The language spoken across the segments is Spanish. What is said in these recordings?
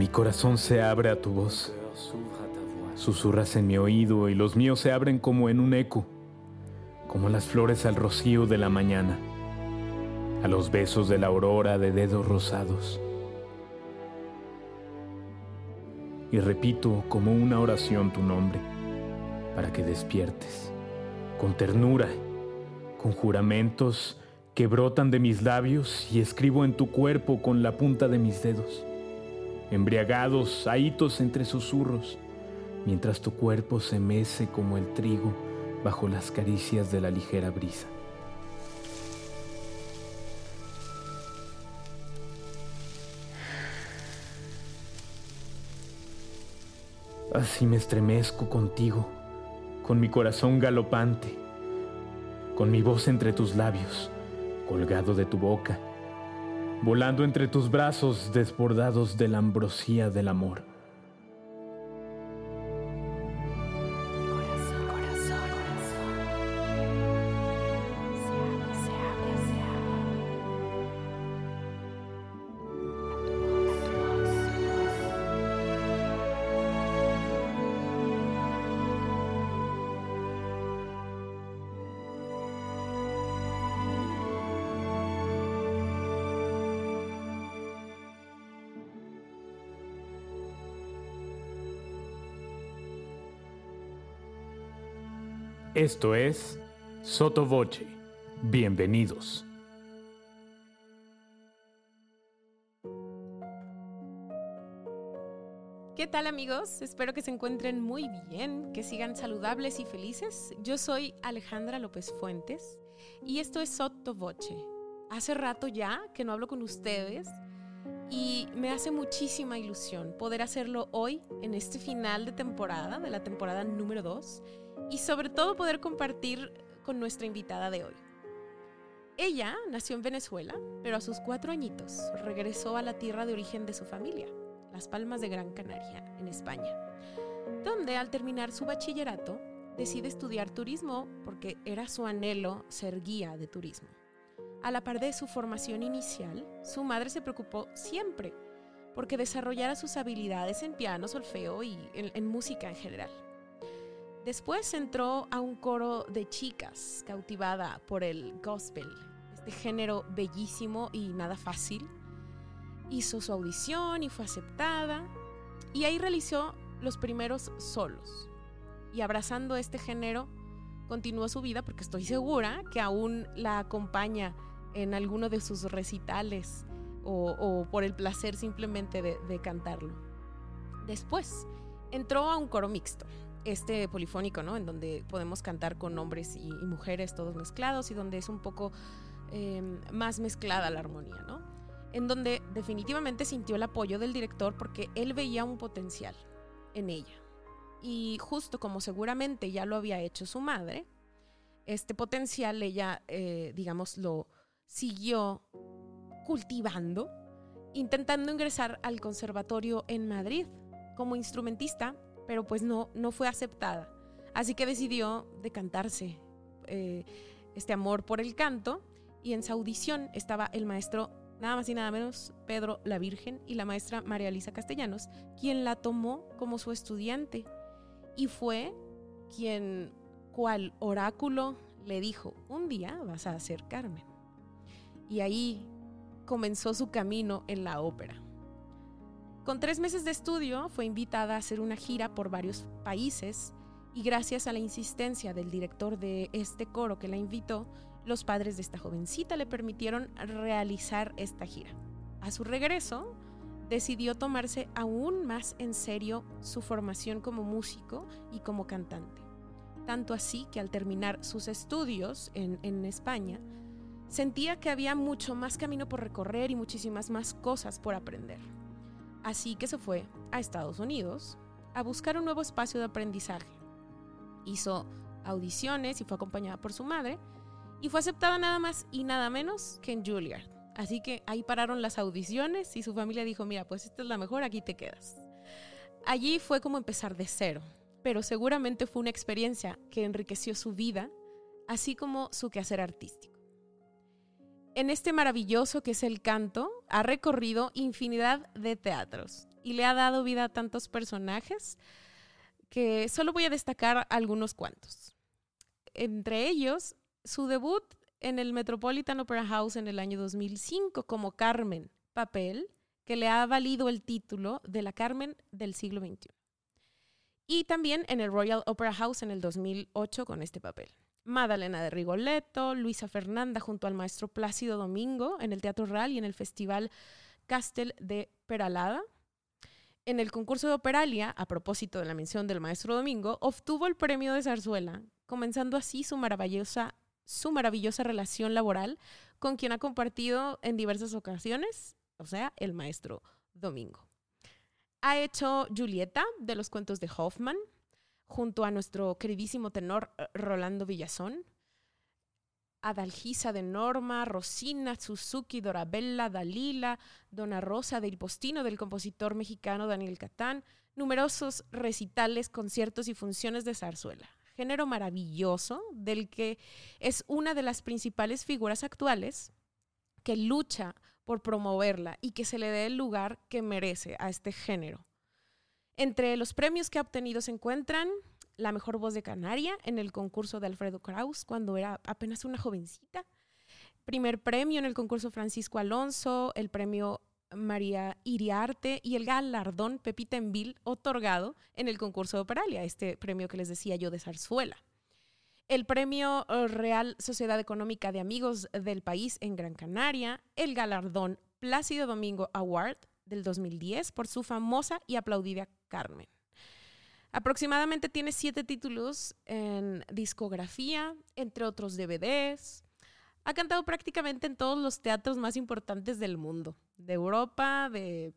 Mi corazón se abre a tu voz. Susurras en mi oído y los míos se abren como en un eco, como las flores al rocío de la mañana, a los besos de la aurora de dedos rosados. Y repito como una oración tu nombre, para que despiertes, con ternura, con juramentos que brotan de mis labios y escribo en tu cuerpo con la punta de mis dedos, embriagados, ahitos entre susurros, mientras tu cuerpo se mece como el trigo bajo las caricias de la ligera brisa. Así me estremezco contigo, con mi corazón galopante, con mi voz entre tus labios, colgado de tu boca, volando entre tus brazos desbordados de la ambrosía del amor. Esto es Soto Voce. Bienvenidos. ¿Qué tal amigos? Espero que se encuentren muy bien, que sigan saludables y felices. Yo soy Alejandra López Fuentes y esto es Sotto Voce. Hace rato ya que no hablo con ustedes y me hace muchísima ilusión poder hacerlo hoy en este final de temporada, de la temporada número 2 y sobre todo poder compartir con nuestra invitada de hoy. Ella nació en Venezuela, pero a sus cuatro añitos regresó a la tierra de origen de su familia, Las Palmas de Gran Canaria, en España, donde al terminar su bachillerato decide estudiar turismo porque era su anhelo ser guía de turismo. A la par de su formación inicial, su madre se preocupó siempre porque desarrollara sus habilidades en piano, solfeo y en, en música en general. Después entró a un coro de chicas, cautivada por el gospel, este género bellísimo y nada fácil. Hizo su audición y fue aceptada, y ahí realizó los primeros solos. Y abrazando este género, continuó su vida porque estoy segura que aún la acompaña en alguno de sus recitales o, por el placer simplemente de cantarlo. Después entró a un coro mixto, este polifónico, ¿no? En donde podemos cantar con hombres y, mujeres todos mezclados y donde es un poco eh, más mezclada la armonía, ¿no? En donde definitivamente sintió el apoyo del director porque él veía un potencial en ella. Y justo como seguramente ya lo había hecho su madre, este potencial ella, eh, digamos, lo siguió cultivando, intentando ingresar al conservatorio en Madrid como instrumentista pero pues no, no fue aceptada. Así que decidió decantarse eh, este amor por el canto y en su audición estaba el maestro nada más y nada menos Pedro la Virgen y la maestra María Elisa Castellanos, quien la tomó como su estudiante y fue quien, cual oráculo, le dijo, un día vas a ser Carmen. Y ahí comenzó su camino en la ópera. Con tres meses de estudio fue invitada a hacer una gira por varios países y gracias a la insistencia del director de este coro que la invitó, los padres de esta jovencita le permitieron realizar esta gira. A su regreso, decidió tomarse aún más en serio su formación como músico y como cantante. Tanto así que al terminar sus estudios en, en España, sentía que había mucho más camino por recorrer y muchísimas más cosas por aprender. Así que se fue a Estados Unidos a buscar un nuevo espacio de aprendizaje. Hizo audiciones y fue acompañada por su madre y fue aceptada nada más y nada menos que en Juilliard. Así que ahí pararon las audiciones y su familia dijo, mira, pues esta es la mejor, aquí te quedas. Allí fue como empezar de cero, pero seguramente fue una experiencia que enriqueció su vida, así como su quehacer artístico. En este maravilloso que es el canto, ha recorrido infinidad de teatros y le ha dado vida a tantos personajes que solo voy a destacar algunos cuantos. Entre ellos, su debut en el Metropolitan Opera House en el año 2005 como Carmen, papel que le ha valido el título de la Carmen del siglo XXI. Y también en el Royal Opera House en el 2008 con este papel. Madalena de Rigoletto, Luisa Fernanda junto al maestro Plácido Domingo en el Teatro Real y en el Festival Castel de Peralada. En el concurso de Operalia, a propósito de la mención del maestro Domingo, obtuvo el premio de zarzuela, comenzando así su maravillosa, su maravillosa relación laboral con quien ha compartido en diversas ocasiones, o sea, el maestro Domingo. Ha hecho Julieta de los cuentos de Hoffman, junto a nuestro queridísimo tenor eh, Rolando Villazón, Adalgisa de Norma, Rosina, Suzuki, Dorabella, Dalila, Dona Rosa del Postino del compositor mexicano Daniel Catán, numerosos recitales, conciertos y funciones de zarzuela. Género maravilloso del que es una de las principales figuras actuales que lucha por promoverla y que se le dé el lugar que merece a este género. Entre los premios que ha obtenido se encuentran la mejor voz de Canaria en el concurso de Alfredo Kraus cuando era apenas una jovencita. Primer premio en el concurso Francisco Alonso, el premio María Iriarte y el galardón Pepita Envil otorgado en el concurso de Operalia, este premio que les decía yo de zarzuela. El premio Real Sociedad Económica de Amigos del País en Gran Canaria, el galardón Plácido Domingo Award del 2010 por su famosa y aplaudida Carmen. Aproximadamente tiene siete títulos en discografía, entre otros DVDs. Ha cantado prácticamente en todos los teatros más importantes del mundo, de Europa, de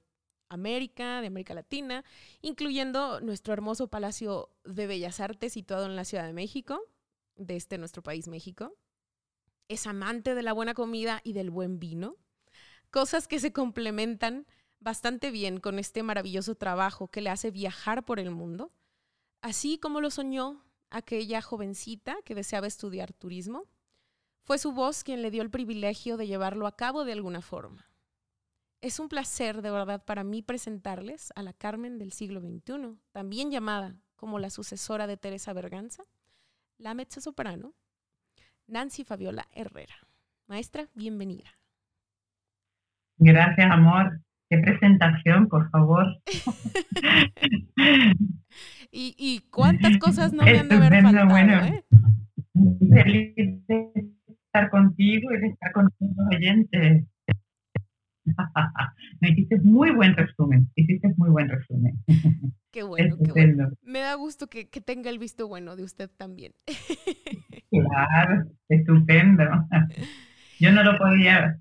América, de América Latina, incluyendo nuestro hermoso Palacio de Bellas Artes situado en la Ciudad de México, de este nuestro país México. Es amante de la buena comida y del buen vino, cosas que se complementan bastante bien con este maravilloso trabajo que le hace viajar por el mundo Así como lo soñó aquella jovencita que deseaba estudiar turismo, fue su voz quien le dio el privilegio de llevarlo a cabo de alguna forma. Es un placer de verdad para mí presentarles a la Carmen del siglo XXI, también llamada como la sucesora de Teresa Berganza, la mezzosoprano, Nancy Fabiola Herrera. Maestra, bienvenida. Gracias, amor. Qué presentación, por favor. y, cuántas cosas no me han de haber faltado, bueno, ¿eh? Feliz de estar contigo y de estar con los oyentes. Me hiciste muy buen resumen, hiciste muy buen resumen. Qué bueno, qué bueno. Me da gusto que, que, tenga el visto bueno de usted también. Claro, estupendo. Yo no lo podía,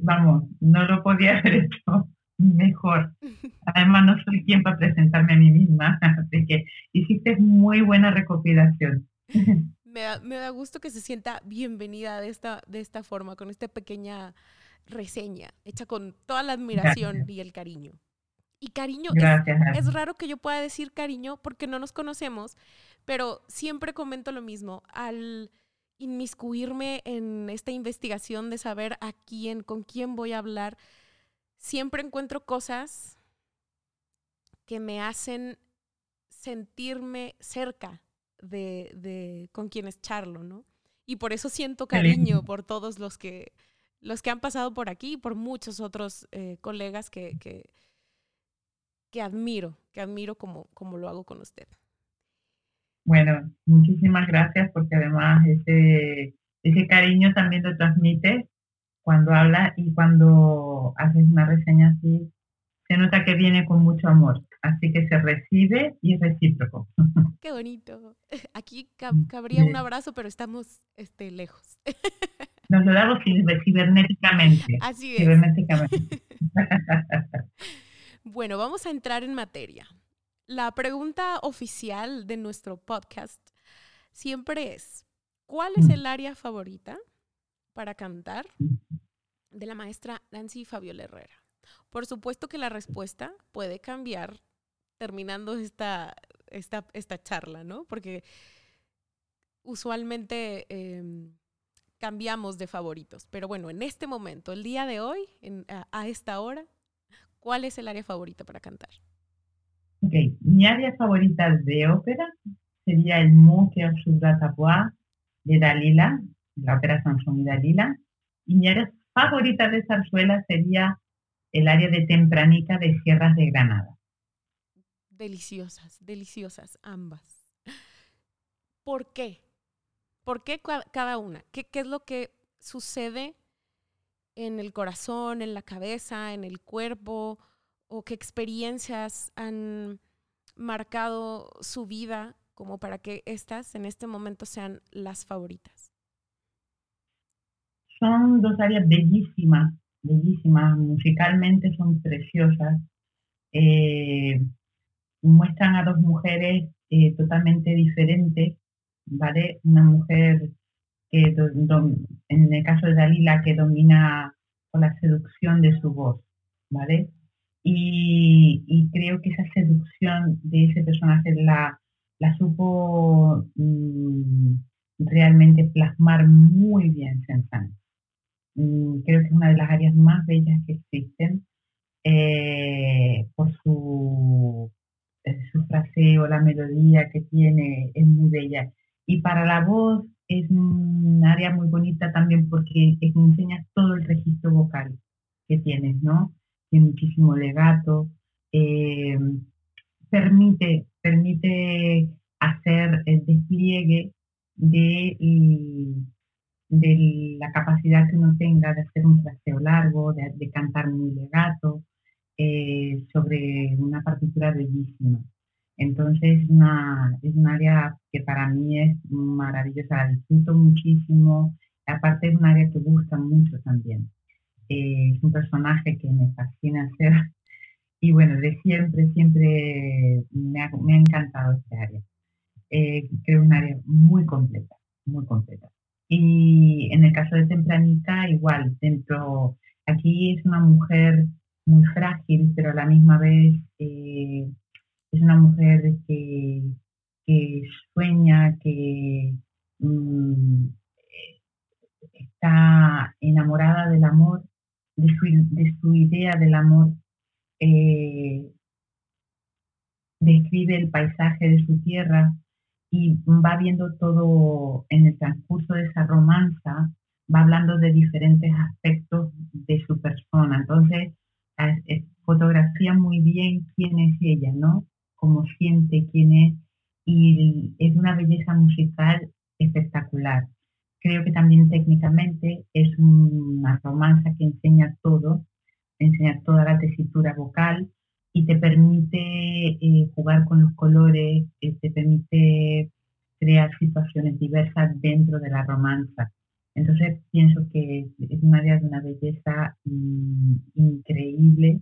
vamos, no lo podía haber hecho mejor. Además, no soy quien para presentarme a mí misma, así que hiciste muy buena recopilación. Me da, me da gusto que se sienta bienvenida de esta, de esta forma, con esta pequeña reseña, hecha con toda la admiración y el cariño. Y cariño, es, es, raro que yo pueda decir cariño porque no nos conocemos, pero siempre comento lo mismo. Al inmiscuirme en esta investigación de saber a quién, con quién voy a hablar, siempre encuentro cosas que me hacen sentirme cerca de, con quienes charlo, ¿no? Y por eso siento cariño por todos los que, los que han pasado por aquí y por muchos otros eh, colegas que, que, que, admiro, que admiro como, como lo hago con usted. Bueno, muchísimas gracias porque además ese, ese cariño también lo transmite cuando habla y cuando haces una reseña así, se nota que viene con mucho amor. Así que se recibe y es recíproco. Qué bonito. Aquí cabría un abrazo, pero estamos este, lejos. Nos lo damos cibernéticamente. Así es. bueno, vamos a entrar en materia. La pregunta oficial de nuestro podcast siempre es, ¿cuál es mm. el área favorita para cantar de la maestra Nancy Fabiola Herrera. Por supuesto que la respuesta puede cambiar terminando esta, esta, esta charla, ¿no? Porque usualmente em, cambiamos de favoritos. Pero bueno, en este momento, el día de hoy, a, esta hora, ¿cuál es el área favorita para cantar? Ok, mi área favorita de ópera sería el Mon Cœur sur la Tavoie de Dalila, la ópera Sansón y Dalila. Y mi área favorita de zarzuela sería el área de Tempranica de Sierras de Granada. Deliciosas, deliciosas ambas. ¿Por qué? ¿Por qué cada una? ¿Qué, qué es lo que sucede en el corazón, en la cabeza, en el cuerpo? ¿O qué experiencias han marcado su vida como para que estas en este momento sean las favoritas? Son dos áreas bellísimas, bellísimas, musicalmente son preciosas. Eh, muestran a dos mujeres eh, totalmente diferentes, ¿vale? Una mujer que, en el caso de Dalila, que domina con la seducción de su voz, ¿vale? Y, y creo que esa seducción de ese personaje la, la supo mm, realmente plasmar muy bien Sensan. Mm, creo que es una de las áreas más bellas que existen eh, por su, eh, su fraseo, la melodía que tiene, es muy bella. Y para la voz es un área muy bonita también porque es- enseña todo el registro vocal que tienes, ¿no? Tiene muchísimo legato, eh, permite, permite hacer el despliegue de, de la capacidad que uno tenga de hacer un fraseo largo, de, cantar muy legato, eh, sobre una partitura bellísima. Entonces es un área que para mí es maravillosa, la disfruto muchísimo, aparte es un área que gusta mucho también. Eh, es un personaje que me fascina hacer y bueno, de siempre, siempre me ha, encantado este área. Eh, creo un área muy completa, muy completa. Y en el caso de Tempranica, igual, dentro, aquí es una mujer muy frágil, pero a la misma vez eh, es una mujer que, que sueña, que mm, está enamorada del amor, de su, de su idea del amor, eh, describe el paisaje de su tierra y va viendo todo en el transcurso de esa romanza, va hablando de diferentes aspectos de su persona. Entonces, es- es- fotografía muy bien quién es ella, ¿no? Cómo siente, quién es, y es una belleza musical espectacular. Creo que también técnicamente es una romanza que enseña todo, enseña toda la tesitura vocal y te permite eh, jugar con los colores, eh, te permite crear situaciones diversas dentro de la romanza. Entonces pienso que es un área de una belleza mm, increíble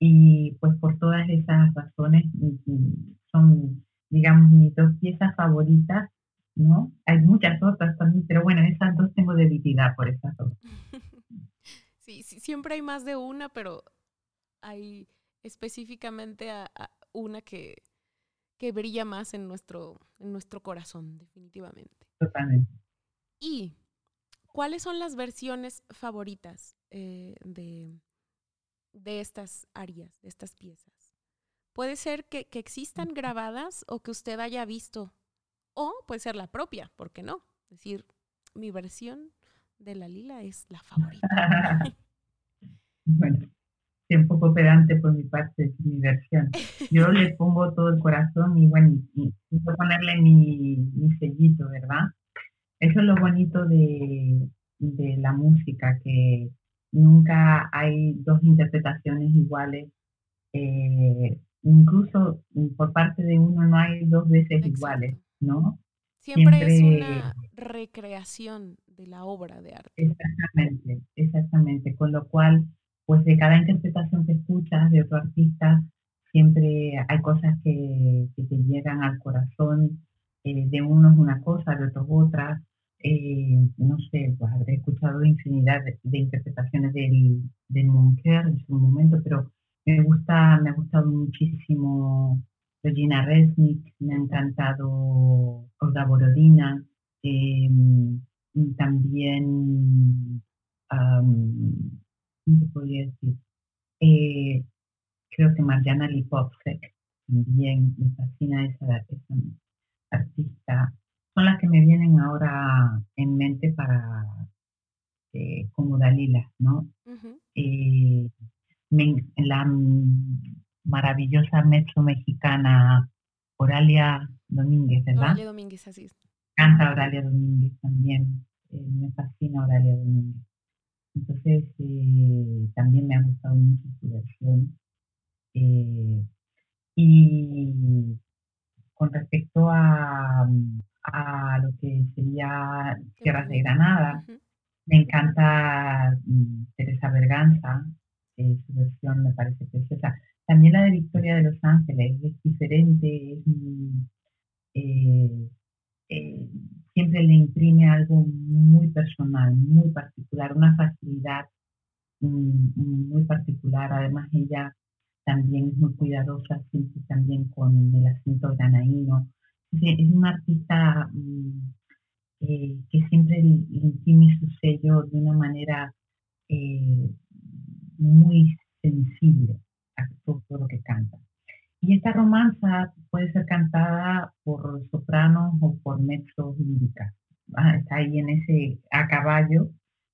y pues por todas esas razones mm, mm, son, digamos, mis dos piezas favoritas, ¿no? Hay muchas otras también, pero bueno, esas dos tengo debilidad por esas dos. Sí, sí, siempre hay más de una, pero hay específicamente a, a una que, que brilla más en nuestro, en nuestro corazón, definitivamente. Totalmente. ¿Y cuáles son las versiones favoritas eh, de, de estas arias, de estas piezas? Puede ser que, que existan grabadas o que usted haya visto, o puede ser la propia, ¿por qué no? Es decir, mi versión de la lila es la favorita. Bueno, un poco pedante por mi parte, es mi versión. Yo le pongo todo el corazón y bueno, quiero ponerle mi, mi sellito, ¿verdad? Eso es lo bonito de, de la música, que nunca hay dos interpretaciones iguales. Eh, incluso por parte de uno no hay dos veces iguales, Exacto. ¿no? Siempre es Siempre- una recreación de la obra de arte. Exactamente, exactamente. Con lo cual, pues de cada interpretación que escuchas de otro artista, siempre hay cosas que, que te llegan al corazón. eh, de unos una cosa, de otros otra. Eh, no sé, pues habré escuchado infinidad de, de interpretaciones del, del Monker en su momento, pero me gusta, me ha gustado muchísimo Regina Resnick, me ha encantado Olga Borodina. eh, también, am, ¿cómo se podría decir? Eh, creo que Mariana Lipovsek también me fascina esa, esa artista. Son las que me vienen ahora en mente para eh, como Dalila, ¿no? Eh, me- la maravillosa mezzo mexicana Oralia Domínguez, ¿verdad? Oralia Domínguez, así es. Canta Oralia Domínguez también. eh, me fascina Oralia Domínguez. Entonces, eh, también me ha gustado mucho su versión. Eh, y con respecto a, a lo que sería Tierras de Granada, me encanta mm, Teresa Berganza, eh, su versión me parece preciosa. También la de Victoria de los Ángeles es diferente, es, eh, eh, siempre le imprime algo muy personal, muy particular, una facilidad mm, muy particular. Además, ella también es muy cuidadosa, siempre también con el acento granaíno. Es, es una artista mm, eh, que siempre le imprime su sello de una manera eh, muy sensible a todo lo que canta. Y esta romanza puede ser cantada por sopranos o por mezzo lírica. Ah, está ahí en ese a caballo,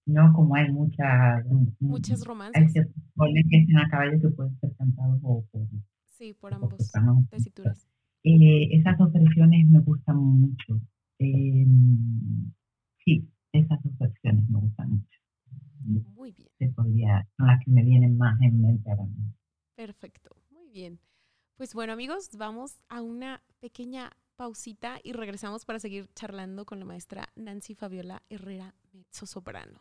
¿no? Como hay muchas Muchas hay romances. ciertos goles que están a caballo que pueden ser cantados o por, Sí, por ambos tesituras. Eh, esas dos versiones me gustan mucho. Eh, sí, esas dos versiones me gustan mucho. Muy bien, Se podría, son las que me vienen más en mente ahora mismo. perfecto. Muy bien. Pues bueno, amigos, vamos a una pequeña pausita y regresamos para seguir charlando con la maestra Nancy Fabiola Herrera, mezzo soprano.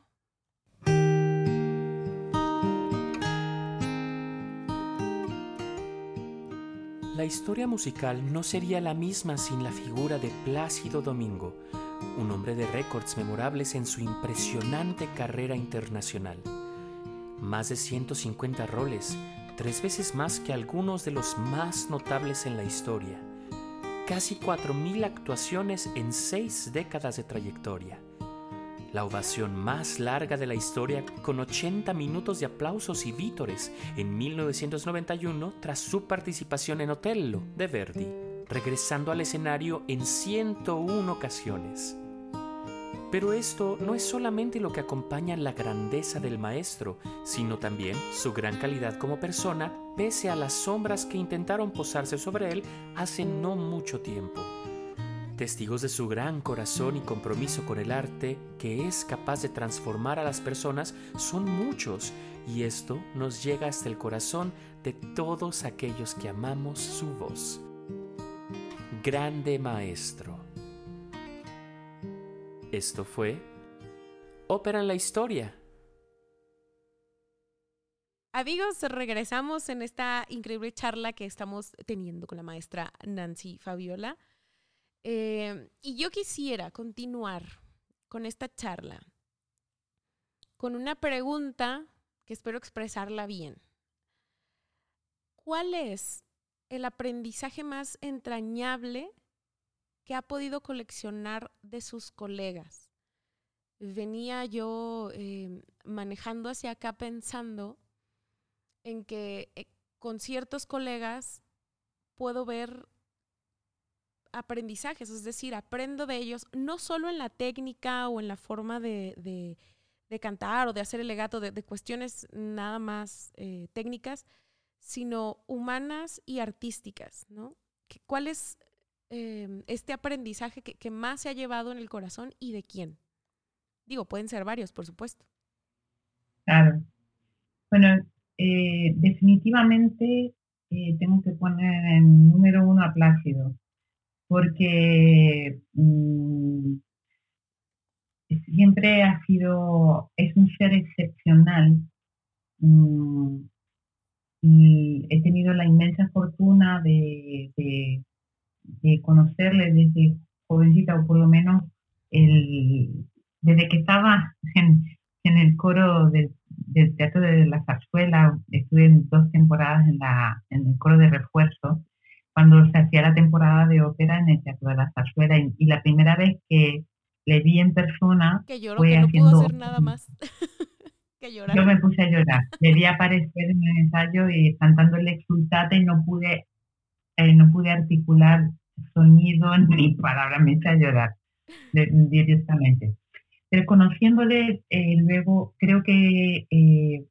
La historia musical no sería la misma sin la figura de Plácido Domingo, un hombre de récords memorables en su impresionante carrera internacional. Más de 150 roles, tres veces más que algunos de los más notables en la historia. Casi 4.000 actuaciones en seis décadas de trayectoria. La ovación más larga de la historia con 80 minutos de aplausos y vítores en 1991 tras su participación en Otello de Verdi, regresando al escenario en 101 ocasiones. Pero esto no es solamente lo que acompaña la grandeza del maestro, sino también su gran calidad como persona, pese a las sombras que intentaron posarse sobre él hace no mucho tiempo. Testigos de su gran corazón y compromiso con el arte, que es capaz de transformar a las personas, son muchos, y esto nos llega hasta el corazón de todos aquellos que amamos su voz. Grande Maestro. Esto fue Ópera en la Historia. Amigos, regresamos en esta increíble charla que estamos teniendo con la maestra Nancy Fabiola. Eh, y yo quisiera continuar con esta charla con una pregunta que espero expresarla bien. ¿Cuál es el aprendizaje más entrañable que ha podido coleccionar de sus colegas? Venía yo eh, manejando hacia acá pensando en que eh, con ciertos colegas puedo ver aprendizajes, es decir, aprendo de ellos, no solo en la técnica o en la forma de, de, cantar o de hacer el legato, de, cuestiones nada más eh, técnicas, sino humanas y artísticas, ¿no? ¿Qué- ¿Cuál es eh, este aprendizaje que, más se ha llevado en el corazón y de quién? Digo, pueden ser varios, por supuesto. Claro. Bueno, eh, definitivamente eh, tengo que poner en número uno a Plácido, porque mm, siempre ha sido, es un ser excepcional mm, y he tenido la inmensa fortuna de- de conocerle desde jovencita o por lo menos el, desde que estaba en, en el coro del, del Teatro de la Zarzuela, estuve dos temporadas en, la, en el coro de refuerzo, cuando se hacía la temporada de ópera en el Teatro de la Zarzuela y, y la primera vez que le vi en persona, Que lloró, fue que no pudo haciendo- hacer nada más que llorar. yo me puse a llorar. Le vi aparecer en el ensayo y cantando el exultate y no pude, eh, no pude articular sonido ni palabras, me a llorar de- directamente. Pero conociéndole, eh, luego creo que eh,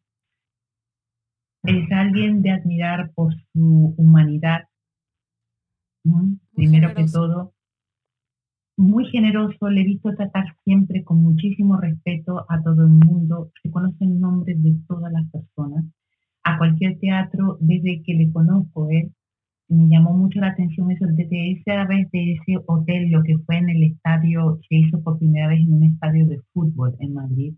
es alguien de admirar por su humanidad. Primero que todo, muy generoso, le he visto tratar siempre con muchísimo respeto a todo el mundo, se conocen nombres de todas las personas. A cualquier teatro, desde que le conozco, ¿eh? Me llamó mucho la atención eso, desde esa vez de ese hotel, lo que fue en el estadio, se hizo por primera vez en un estadio de fútbol en Madrid,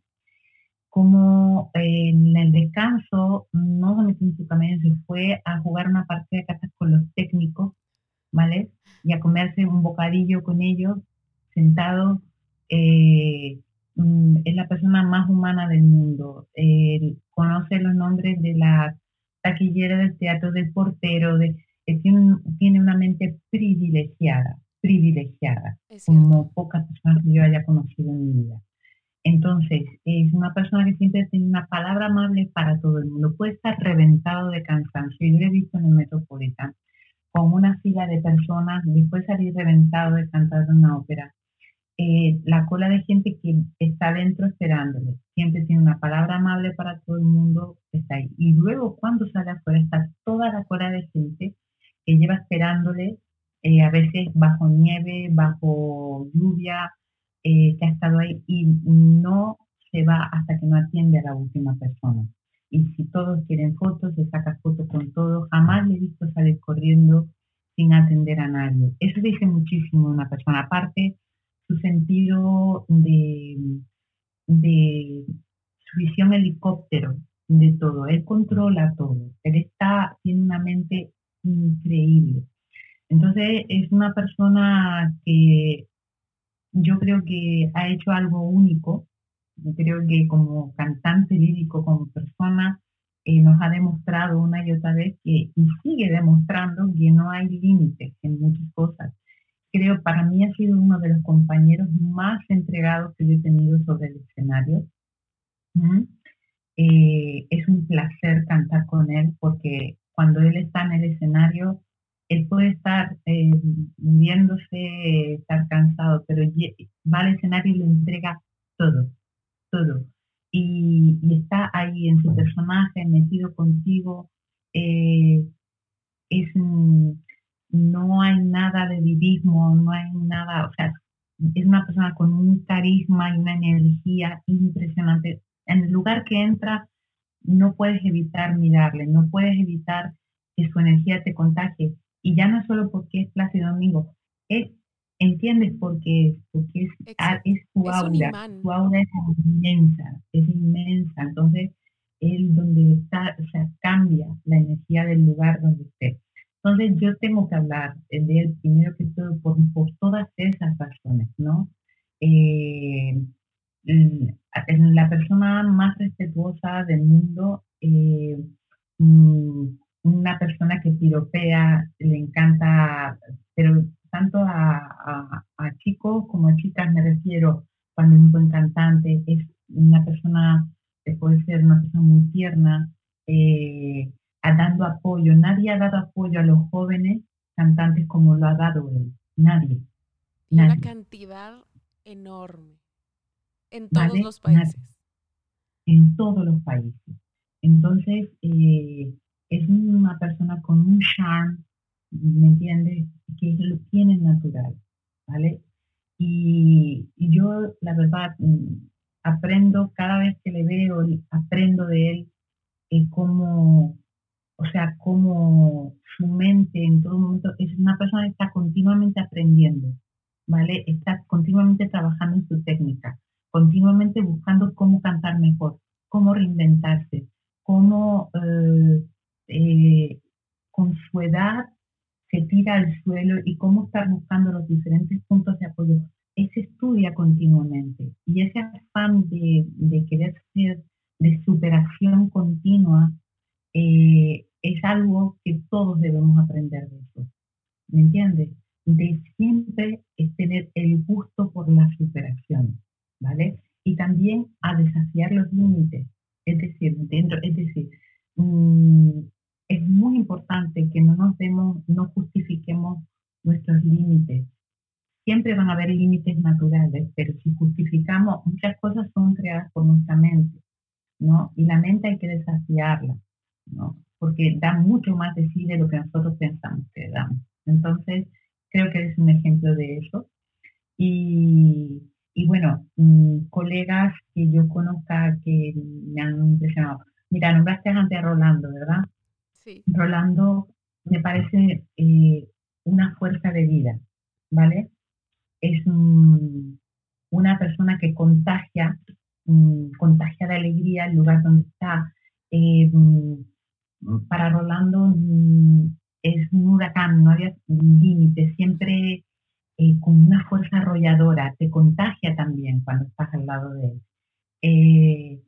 como en el descanso no se metió en su camino, se fue a jugar una partida de cartas con los técnicos, ¿vale? Y a comerse un bocadillo con ellos, sentado. eh, mm, es la persona más humana del mundo. eh, conoce los nombres de la taquillera del teatro, del portero, de, eh, tiene, tiene una mente privilegiada, privilegiada como pocas personas que yo haya conocido en mi vida. Entonces, es una persona que siempre tiene una palabra amable para todo el mundo. Puede estar reventado de cansancio. Yo lo he visto en el Metropolitan, con una fila de personas, después salir reventado de cantar una ópera. Eh, la cola de gente que está dentro esperándole. Siempre tiene una palabra amable para todo el mundo, está ahí. Y luego cuando sale afuera está toda la cola de gente que lleva esperándole, eh, a veces bajo nieve, bajo lluvia, eh, que ha estado ahí y no se va hasta que no atiende a la última persona. Y si todos quieren fotos, se saca fotos con todos. Jamás le he visto salir corriendo sin atender a nadie. Eso dice muchísimo una persona. Aparte, su sentido de, de su visión helicóptero de todo. Él controla todo. Él está, tiene una mente increíble. Entonces, es una persona que yo creo que ha hecho algo único. Yo creo que como cantante lírico, como persona, eh, nos ha demostrado una y otra vez que, y sigue demostrando que no hay límites en muchas cosas. Creo, para mí ha sido uno de los compañeros más entregados que yo he tenido sobre el escenario. ¿Mm? Eh, es un placer cantar con él porque cuando él está en el escenario, él puede estar eh, viéndose, estar cansado, pero va al escenario y le entrega todo, todo. Y, y está ahí en su personaje, metido contigo. eh, es, no hay nada de divismo, no hay nada, o sea, es una persona con un carisma y una energía impresionante. En el lugar que entra, no puedes evitar mirarle, no puedes evitar que su energía te contagie. Y ya no solo porque es Plácido Domingo, es, entiendes porque es, porque es, es su Es aura, su aura es inmensa, es inmensa. Entonces, él donde está, o sea, cambia la energía del lugar donde esté. Entonces, yo tengo que hablar de él primero que todo por, por todas esas razones, ¿no? Eh, la persona más respetuosa del mundo, eh, mm, una persona que piropea, le encanta, pero tanto a, a- a chicos como a chicas me refiero, cuando es un buen cantante, es una persona que puede ser una persona muy tierna, eh, dando apoyo. Nadie ha dado apoyo a los jóvenes cantantes como lo ha dado él. Nadie. Y una Nadie. cantidad enorme en todos Vale, los países. en todos los países. Entonces, eh, es una persona con un charme, ¿me entiendes? Que lo tiene natural, ¿vale? Y, y yo, la verdad, mm, aprendo cada vez que le veo, y aprendo de él eh, cómo, o sea, cómo su mente en todo momento es una persona que está continuamente aprendiendo, ¿vale? Está continuamente trabajando en su técnica continuamente buscando cómo cantar mejor, cómo reinventarse, cómo eh, eh, con su edad se tira al suelo y cómo estar buscando los diferentes puntos de apoyo. Él se estudia continuamente y ese afán de, de querer ser de superación continua eh, es algo que todos debemos aprender de eso. ¿Me entiendes? De siempre es tener el gusto por la superación ¿vale? Y también a desafiar los límites, es decir, dentro, es decir, mmm, es muy importante que no nos demos, no justifiquemos nuestros límites. Siempre van a haber límites naturales, pero si justificamos, muchas cosas son creadas por nuestra mente, ¿no? Y la mente hay que desafiarla, ¿no? Porque da mucho más de sí de lo que nosotros pensamos que damos. Entonces, creo que es un ejemplo de eso. Y y bueno, mm, colegas que yo conozca que me han impresionado. Mira, nombraste antes a Rolando, ¿verdad? Sí. Rolando me parece eh, una fuerza de vida, ¿vale? Es un- una persona que contagia, mm, contagia de alegría el lugar donde está. Eh, mm, para Rolando es un huracán, no había límites, siempre eh, con una fuerza arrolladora, te contagia también cuando estás al lado de él. Eh,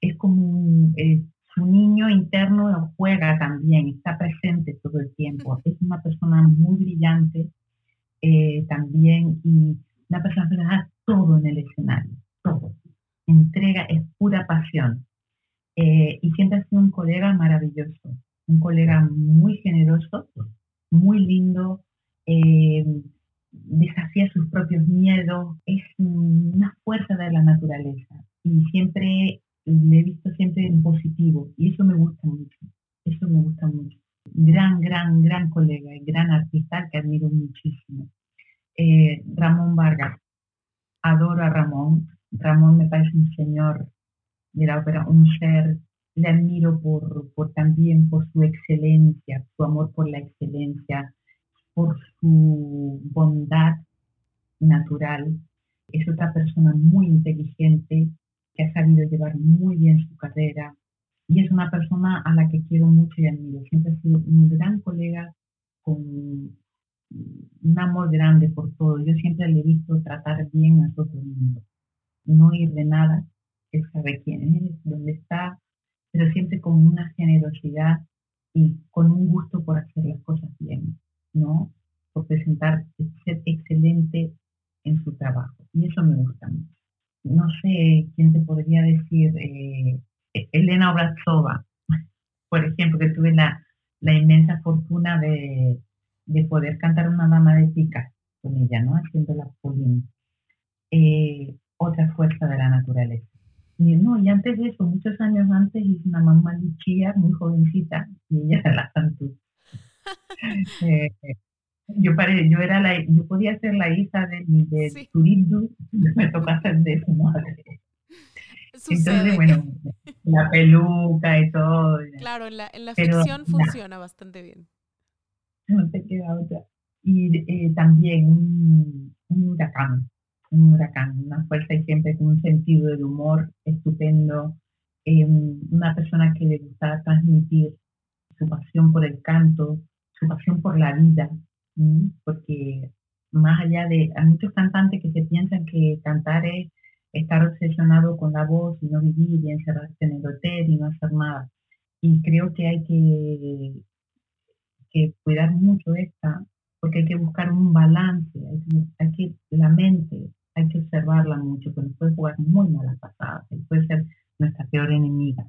es, como un- eh, su niño interno juega también, está presente todo el tiempo. Es una persona muy brillante eh, también y una persona que da todo en el escenario, todo. Entrega, es pura pasión. Eh, y siempre ha sido un colega maravilloso, un colega muy generoso, muy lindo, eh, desafía sus propios miedos, es una fuerza de la naturaleza y siempre le he visto siempre en positivo y eso me gusta mucho, eso me gusta mucho. Gran, gran, gran colega y gran artista que admiro muchísimo. Eh, Ramón Vargas, adoro a Ramón, Ramón me parece un señor de la ópera, un ser, le admiro por, por también por su excelencia, su amor por la excelencia, por su bondad natural. Es otra persona muy inteligente que ha sabido llevar muy bien su carrera y es una persona a la que quiero mucho y admiro. Siempre ha sido un gran colega con un amor grande por todo. Yo siempre le he visto tratar bien a todo el mundo, no ir de nada, él sabe quién es, dónde está, pero siempre con una generosidad y con un gusto por hacer las cosas bien, ¿no? Por presentar, ser excelente en su trabajo. Y eso me gusta mucho. No sé quién te podría decir, eh, Elena Obrazova, por ejemplo, que tuve la, la inmensa fortuna de, de, poder cantar una dama de picas con ella, ¿no? Haciendo la Pauline. Eh, otra fuerza de la naturaleza. Y, no, y antes de eso, muchos años antes, hice una mamá Luchía, muy jovencita, y ella era la Santú. Eh, yo, pare, yo, era la, yo podía ser la hija de, de sí. Turismo, me toca ser de su madre. Sucede. Entonces, bueno, la peluca y todo. Claro, en la, en la pero, ficción funciona bastante bien. No te queda otra. Y eh, también un, un, huracán, un huracán, una fuerza y siempre con un sentido del humor estupendo, eh, una persona que le gusta transmitir su pasión por el canto, pasión por la vida, porque más allá de, hay muchos cantantes que se piensan que cantar es estar obsesionado con la voz y no vivir y encerrarse en el hotel y no hacer nada. Y creo que hay que, que cuidar mucho esta, porque hay que buscar un balance, hay que, la mente, hay que observarla mucho, porque nos puede jugar muy malas pasadas, puede ser nuestra peor enemiga,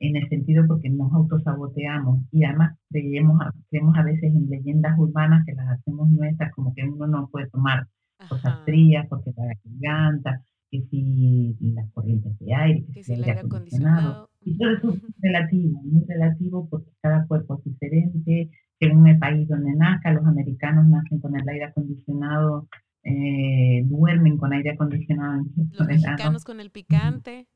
en el sentido porque nos autosaboteamos y además creemos creemos a veces en leyendas urbanas que las hacemos nuestras, como que uno no puede tomar Ajá. cosas frías porque para que garganta, que si las corrientes de aire, que, que si el aire acondicionado. Y todo eso es relativo, muy relativo porque cada cuerpo es diferente, según el país donde nazca, los americanos nacen con el aire acondicionado, eh, duermen con aire acondicionado. Los mexicanos con el picante.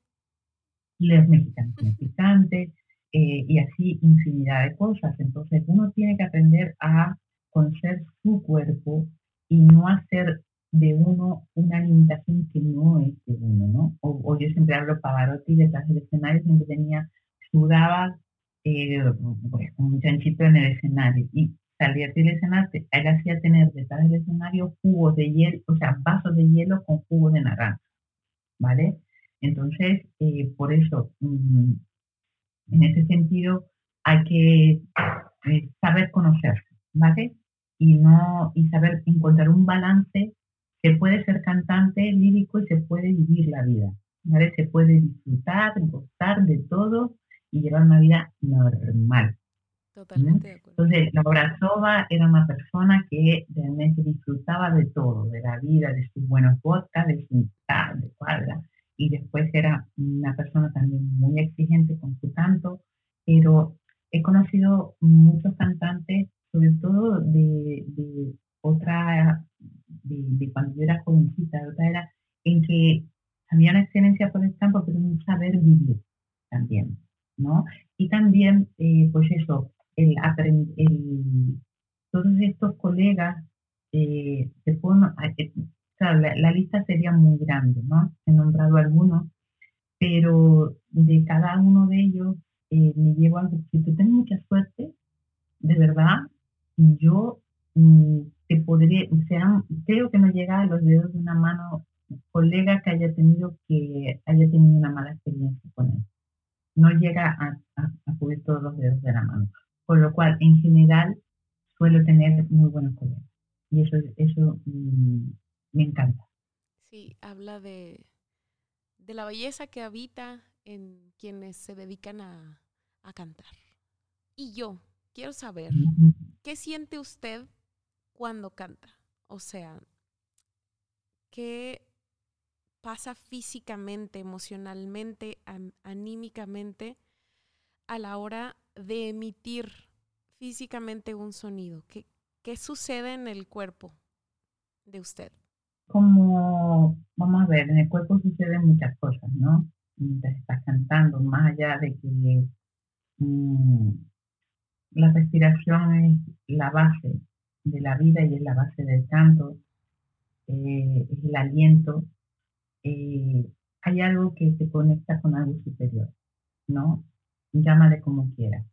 Con el picante, eh, y así infinidad de cosas. Entonces uno tiene que aprender a conocer su cuerpo y no hacer de uno una limitación que no es de uno, ¿no? O, o yo siempre hablo Pavarotti detrás del escenario, siempre tenía, sudaba eh, pues, un chanchito en el escenario y salía del escenario, él hacía tener detrás del escenario jugos de hielo, o sea, vasos de hielo con jugo de naranja, ¿vale? Entonces, eh, por eso, mm, en ese sentido, hay que eh, saber conocerse, ¿vale? Y, no, y saber encontrar un balance se puede ser cantante lírico y se puede vivir la vida, ¿vale? Se puede disfrutar, gustar de todo y llevar una vida normal. Totalmente de acuerdo. Entonces, la Obrazova era una persona que realmente disfrutaba de todo, de la vida, de sus buenos vodka, de su mitad, de cuadra. Y después era una persona también muy exigente con su canto, pero he conocido muchos cantantes, sobre todo de, de otra, de, de cuando yo era jovencita, otra era en que había una excelencia por el campo, pero un saber vivir también, ¿no? Y también, eh, pues eso, el, todos estos colegas, eh, se pueden- eh, claro, la, la lista sería muy grande, ¿no? He nombrado algunos, pero de cada uno de ellos eh, me llevo algo. Si tú tienes mucha suerte, de verdad, yo mm, te podría, o sea, creo que no llega a los dedos de una mano colega que haya tenido que haya tenido una mala experiencia con él. No llega a, a, a cubrir todos los dedos de la mano. Por lo cual, en general, suelo tener muy buenos colegas. Y eso, eso mm, me encanta. Sí, habla de, de la belleza que habita en quienes se dedican a, a cantar. Y yo quiero saber, ¿qué siente usted cuando canta? O sea, ¿qué pasa físicamente, emocionalmente, an- anímicamente a la hora de emitir físicamente un sonido? ¿Qué, qué sucede en el cuerpo de usted? Vamos a ver, en el cuerpo suceden muchas cosas, ¿no? Mientras estás cantando, más allá de que mm, la respiración es la base de la vida y es la base del canto, eh, es el aliento, eh, hay algo que te conecta con algo superior, ¿no? Llámale como quieras.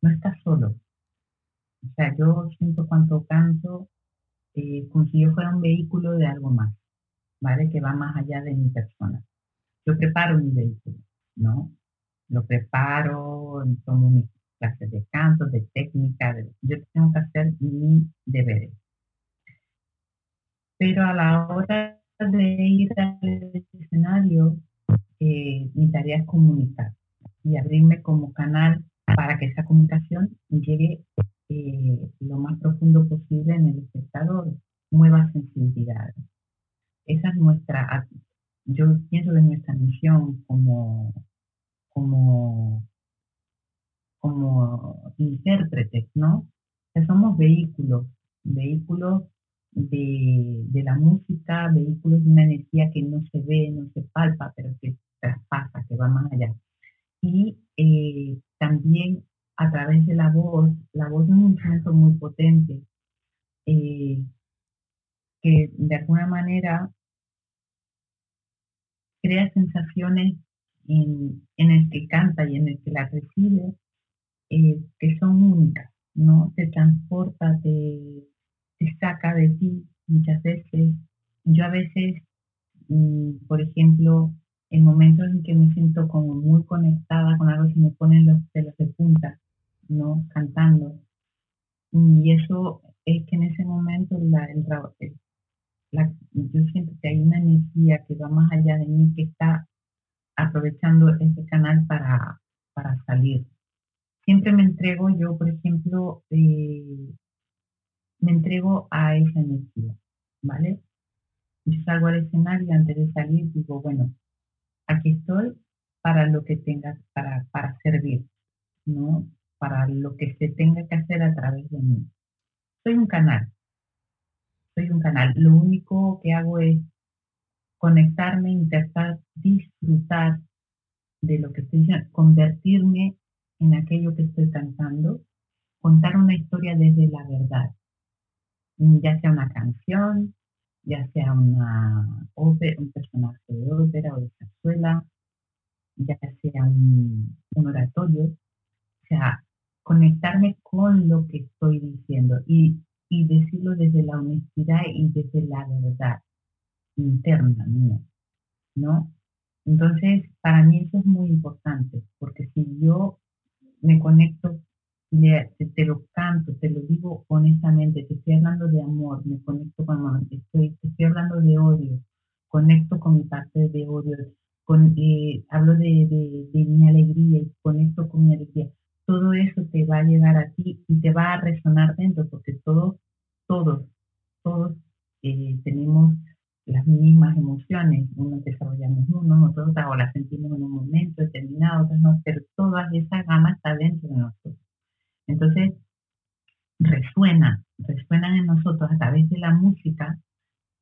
No estás solo. O sea, yo siento cuando canto eh, como si yo fuera un vehículo de algo más, ¿vale? Que va más allá de mi persona. Yo preparo mi vehículo, ¿no? Lo preparo, tomo mis clases de canto, de técnica, yo tengo que hacer mi deber. Pero a la hora de ir al escenario, eh, mi tarea es comunicar y abrirme como canal para que esa comunicación llegue eh, lo más profundo posible en el espectador, mueva sensibilidades. Esa es nuestra, yo pienso que es nuestra misión como, como, como intérpretes, ¿no? Que somos vehículos, vehículos de, de la música, vehículos de una energía que no se ve, no se palpa, pero que traspasa, que va más allá. Y eh, también a través de la voz, la voz es un instrumento muy potente, eh, que de alguna manera crea sensaciones en, en, el que canta y en el que la recibe, eh, que son únicas, ¿no? Te transporta, te, saca de ti muchas veces. Yo a veces, mmm, por ejemplo, en momentos en que me siento como muy conectada con algo, se me ponen los pelos de punta, ¿no? Cantando. Y eso es que en ese momento la, el, yo siento que hay una energía que va más allá de mí, que está aprovechando este canal para, para salir. Siempre me entrego, yo por ejemplo, eh, me entrego a esa energía, ¿vale? Yo salgo al escenario y antes de salir digo, bueno, aquí estoy para lo que tenga, para, para servir, ¿no? Para lo que se tenga que hacer a través de mí. Soy un canal, soy un canal. Lo único que hago es conectarme, intentar disfrutar de lo que estoy diciendo, convertirme en aquello que estoy cantando, contar una historia desde la verdad, ya sea una canción, ya sea una ópera, un personaje de ópera o de zarzuela, ya sea un, un oratorio, o sea, conectarme con lo que estoy diciendo. Y, y decirlo desde la honestidad y desde la verdad interna mía, ¿no? Entonces, para mí eso es muy importante, porque si yo me conecto, te, lo canto, te lo digo honestamente, te estoy hablando de amor, me conecto con amor, estoy, te estoy hablando de odio, conecto con mi parte de odio, con, eh, hablo de, de, de mi alegría y conecto con mi alegría. Todo eso te va a llegar a ti y te va a resonar dentro, porque todos, todos, todos eh, tenemos las mismas emociones, unos desarrollamos uno, otros o las sentimos en un momento determinado, otros no, pero toda esa gama está dentro de nosotros. Entonces, resuena, resuenan en nosotros a través de la música,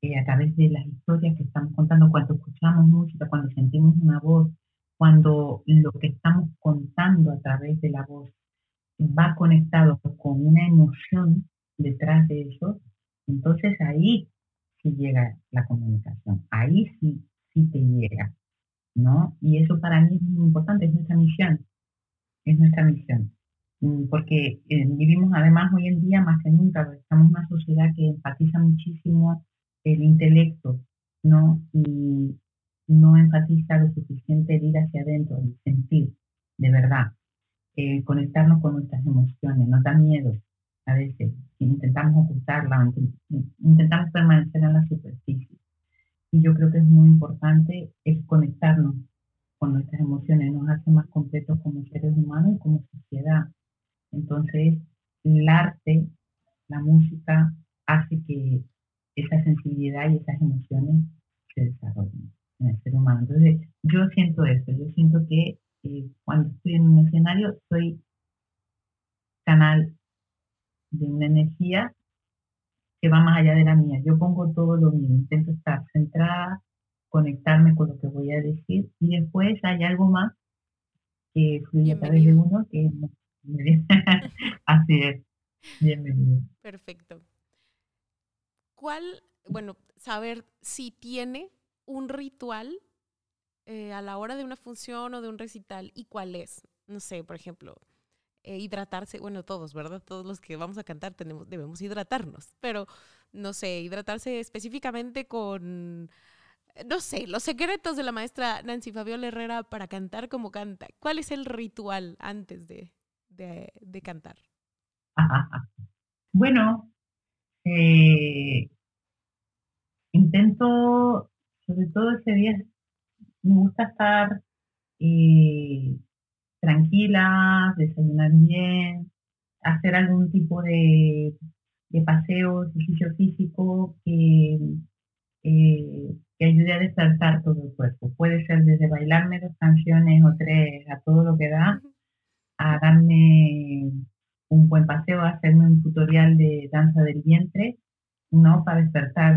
eh, a través de las historias que estamos contando, cuando escuchamos música, cuando sentimos una voz, cuando lo que estamos contando a través de la voz va conectado con una emoción detrás de eso, entonces ahí sí llega la comunicación, ahí sí, sí te llega, ¿no? Y eso para mí es muy importante, es nuestra misión, es nuestra misión. Mm, porque eh, vivimos además hoy en día más que nunca, estamos en una sociedad que enfatiza muchísimo el intelecto, ¿no? Y no enfatiza lo suficiente el ir hacia adentro, el sentir, de verdad, eh, conectarnos con nuestras emociones, no da miedo a veces, intentamos ocultarla, intentamos permanecer en la superficie. Y yo creo que es muy importante es conectarnos con nuestras emociones, nos hace más completos como seres humanos y como sociedad. Entonces, el arte, la música, hace que esa sensibilidad y esas emociones se desarrollen en el ser humano. Entonces, yo siento eso, yo siento que eh, cuando estoy en un escenario soy canal de una energía que va más allá de la mía. Yo pongo todo lo mío, intento estar centrada, conectarme con lo que voy a decir y después hay algo más que fluye a través de uno que así es. Bienvenido. Perfecto. ¿Cuál, bueno, saber si tiene un ritual eh, a la hora de una función o de un recital y cuál es? No sé, por ejemplo, eh, hidratarse, bueno, todos, ¿verdad? Todos los que vamos a cantar tenemos, debemos hidratarnos, pero no sé, hidratarse específicamente con, no sé, los secretos de la maestra Nancy Fabiola Herrera para cantar como canta. ¿Cuál es el ritual antes de, de, cantar? Bueno, eh, intento, sobre todo ese día, me gusta estar eh, tranquila, desayunar bien, hacer algún tipo de, de paseo, ejercicio físico que, eh, que ayude a despertar todo el cuerpo. Puede ser desde bailarme dos canciones o tres a todo lo que da, a darme un buen paseo, a hacerme un tutorial de danza del vientre, ¿no? Para despertar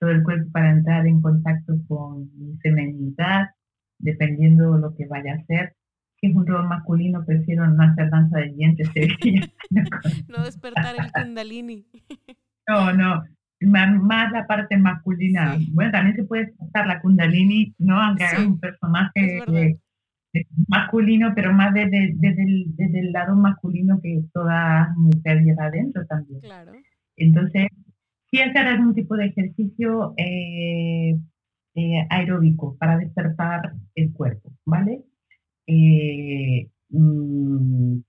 todo el cuerpo, para entrar en contacto con mi feminidad, dependiendo de lo que vaya a hacer que es un rol masculino, prefiero no hacer danza de dientes no despertar el kundalini. no, no, más, la parte masculina. Bueno, también se puede despertar la kundalini, ¿no? Aunque haga un personaje masculino, pero más desde, desde, el, desde el lado masculino que toda mujer lleva adentro también. Claro. Entonces, sí hacer algún tipo de ejercicio eh, eh, aeróbico para despertar el cuerpo, ¿vale? Eh, mm,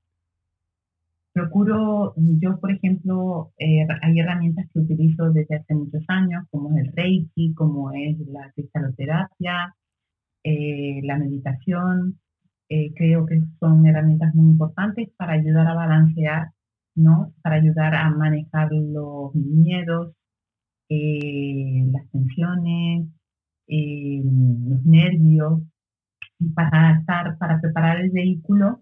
procuro, yo por ejemplo, eh, hay herramientas que utilizo desde hace muchos años, como es el Reiki, como es la cristaloterapia, eh, la meditación. creo que son herramientas muy importantes para ayudar a balancear, ¿no? Para ayudar a manejar los miedos, las tensiones, los nervios, para estar, para preparar el vehículo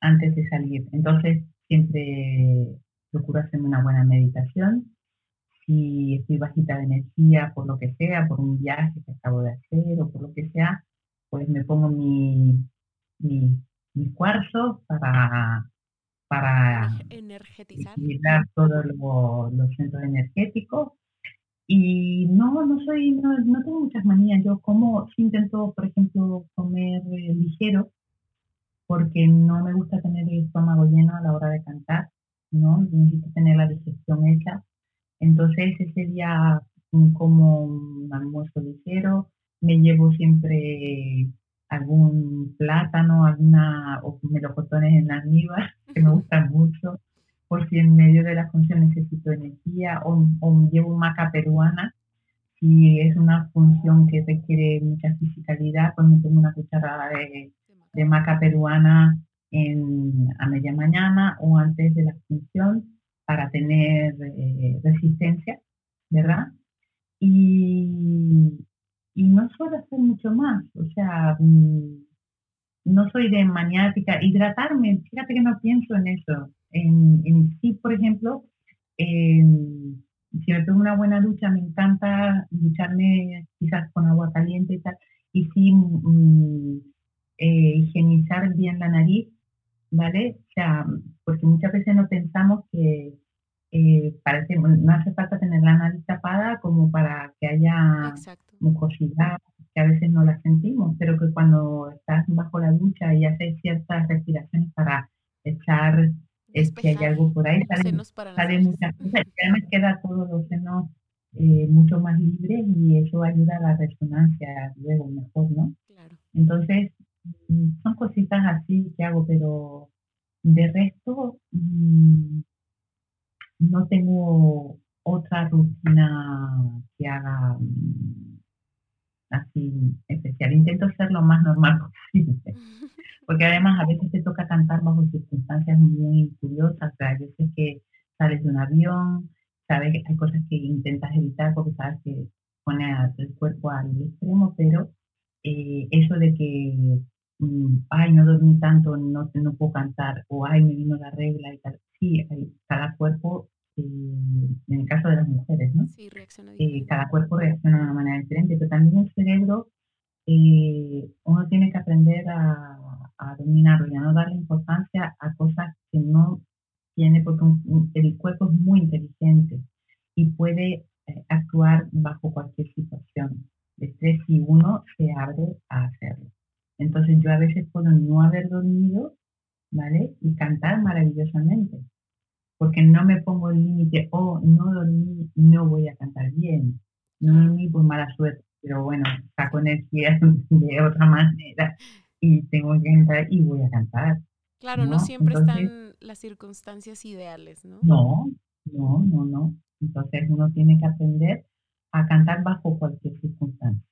antes de salir. Entonces, siempre procuro hacerme una buena meditación. Si estoy bajita de energía por lo que sea, por un viaje que acabo de hacer o por lo que sea, pues me pongo mi, mi, para, para energizar todos los centros energéticos y no, no soy, no, no tengo muchas manías. Yo como, sí intento, por ejemplo, comer eh, ligero, porque no me gusta tener el estómago lleno a la hora de cantar, ¿no? Necesito tener la digestión hecha. Entonces ese día como un almuerzo ligero, me llevo siempre algún plátano, alguna, o melocotones en almíbar, que me gustan mucho por si en medio de la función necesito energía o, llevo maca peruana, si es una función que requiere mucha fisicalidad, pues me tomo una cucharada de, de maca peruana en, a media mañana o antes de la función para tener eh, resistencia, ¿verdad? Y, y no suelo hacer mucho más, o sea, mm, no soy de maniática. Hidratarme, fíjate que no pienso en eso. En, en sí, por ejemplo, si me tomo una buena ducha, me encanta ducharme quizás con agua caliente y tal, y sí mm, eh, higienizar bien la nariz, ¿vale? O sea, porque muchas veces no pensamos que eh, parece, no hace falta tener la nariz tapada como para que haya Exacto. mucosidad, que a veces no la sentimos, pero que cuando estás bajo la ducha y haces ciertas respiraciones para echar es que hay algo por ahí, salen, salen muchas cosas y además queda todos los senos eh, mucho más libres y eso ayuda a la resonancia luego mejor, ¿no? Claro. Entonces, mm, son cositas así que hago, pero de resto mm, no tengo otra rutina que haga mm, así especial. Intento ser lo más normal posible. Porque además a veces te toca cantar bajo circunstancias muy curiosas, o sea, hay veces que sales de un avión, sabes que hay cosas que intentas evitar porque sabes que pone el cuerpo al extremo, pero eh, eso de que, ay, no dormí tanto, no, no puedo cantar, o ay, me vino la regla y tal, sí, cada cuerpo, eh, en el caso de las mujeres, ¿no? Sí, reacciona Eh, cada cuerpo reacciona de una manera diferente, pero también el cerebro eh, uno tiene que aprender a, a dominarlo y a no darle importancia a cosas que no tiene, porque un- un- el cuerpo es muy inteligente y puede eh, actuar bajo cualquier situación de estrés si uno se abre a hacerlo. Entonces yo a veces puedo no haber dormido, ¿vale? Y cantar maravillosamente, porque no me pongo el límite, oh, no dormí, no voy a cantar bien, no dormí por mala suerte, pero bueno, saco energía de otra manera y tengo que cantar y voy a cantar. Claro, no ¿no? siempre Entonces- están las circunstancias ideales, ¿no? No, no, no, no. Entonces uno tiene que aprender a cantar bajo cualquier circunstancia.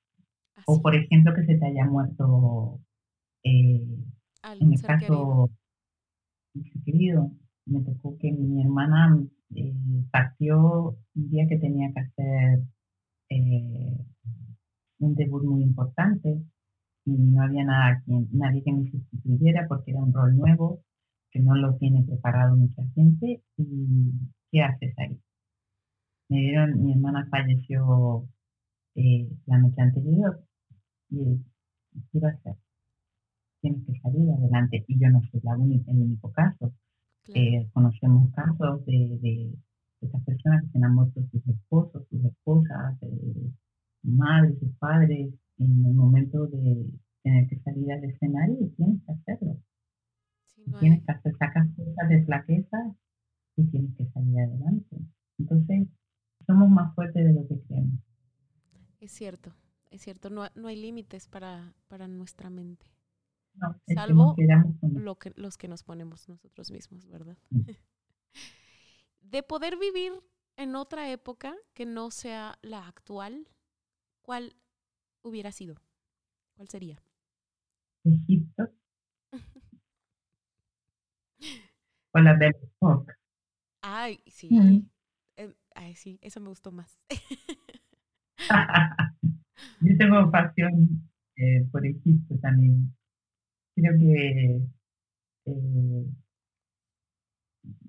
Así O por ejemplo que se te haya muerto, eh, en el querido. caso ser querido, me tocó que mi hermana eh, partió un día que tenía que hacer eh, un debut muy importante y no había nada quien- nadie que me sustituyera porque era un rol nuevo, que no lo tiene preparado mucha gente y ¿qué haces ahí? Me dieron, mi hermana falleció eh, la noche anterior y ¿qué iba a hacer? Tienes que salir adelante y yo no soy la única, el único caso. Claro. Eh, conocemos casos de, de estas personas que se han muerto sus esposos, sus esposas, eh, madres, sus padres, en el momento de tener que salir al escenario y tienes que hacerlo. Sí, no hay- Tienes que hacer, sacas cosas de flaqueza y tienes que salir adelante. Entonces, somos más fuertes de lo que creemos. Es cierto, es cierto, no, no hay límites para, para nuestra mente, No, Salvo lo que, los que nos ponemos nosotros mismos, ¿verdad? De poder vivir en otra época que no sea la actual, ¿cuál hubiera sido? ¿Cuál sería? Egipto o la Belle Époque. Ay, sí. Mm. eh, ay, sí, eso me gustó más. Yo tengo pasión eh, por Egipto también. Creo que eh,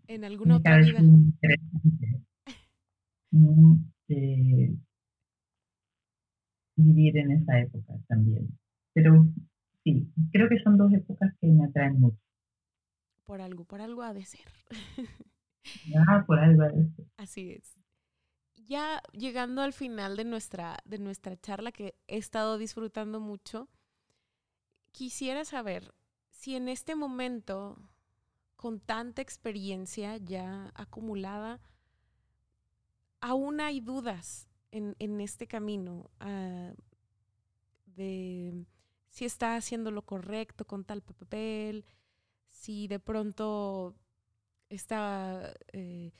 en alguna otra vida. eh, vivir en esa época también. Pero sí, creo que son dos épocas que me atraen mucho. Por algo, por algo ha de ser. Ah, por algo de eso. Así es. Ya llegando al final de nuestra, de nuestra charla que he estado disfrutando mucho, quisiera saber si en este momento, con tanta experiencia ya acumulada, aún hay dudas en, en este camino ah, de si está haciendo lo correcto con tal papel, si de pronto está eh,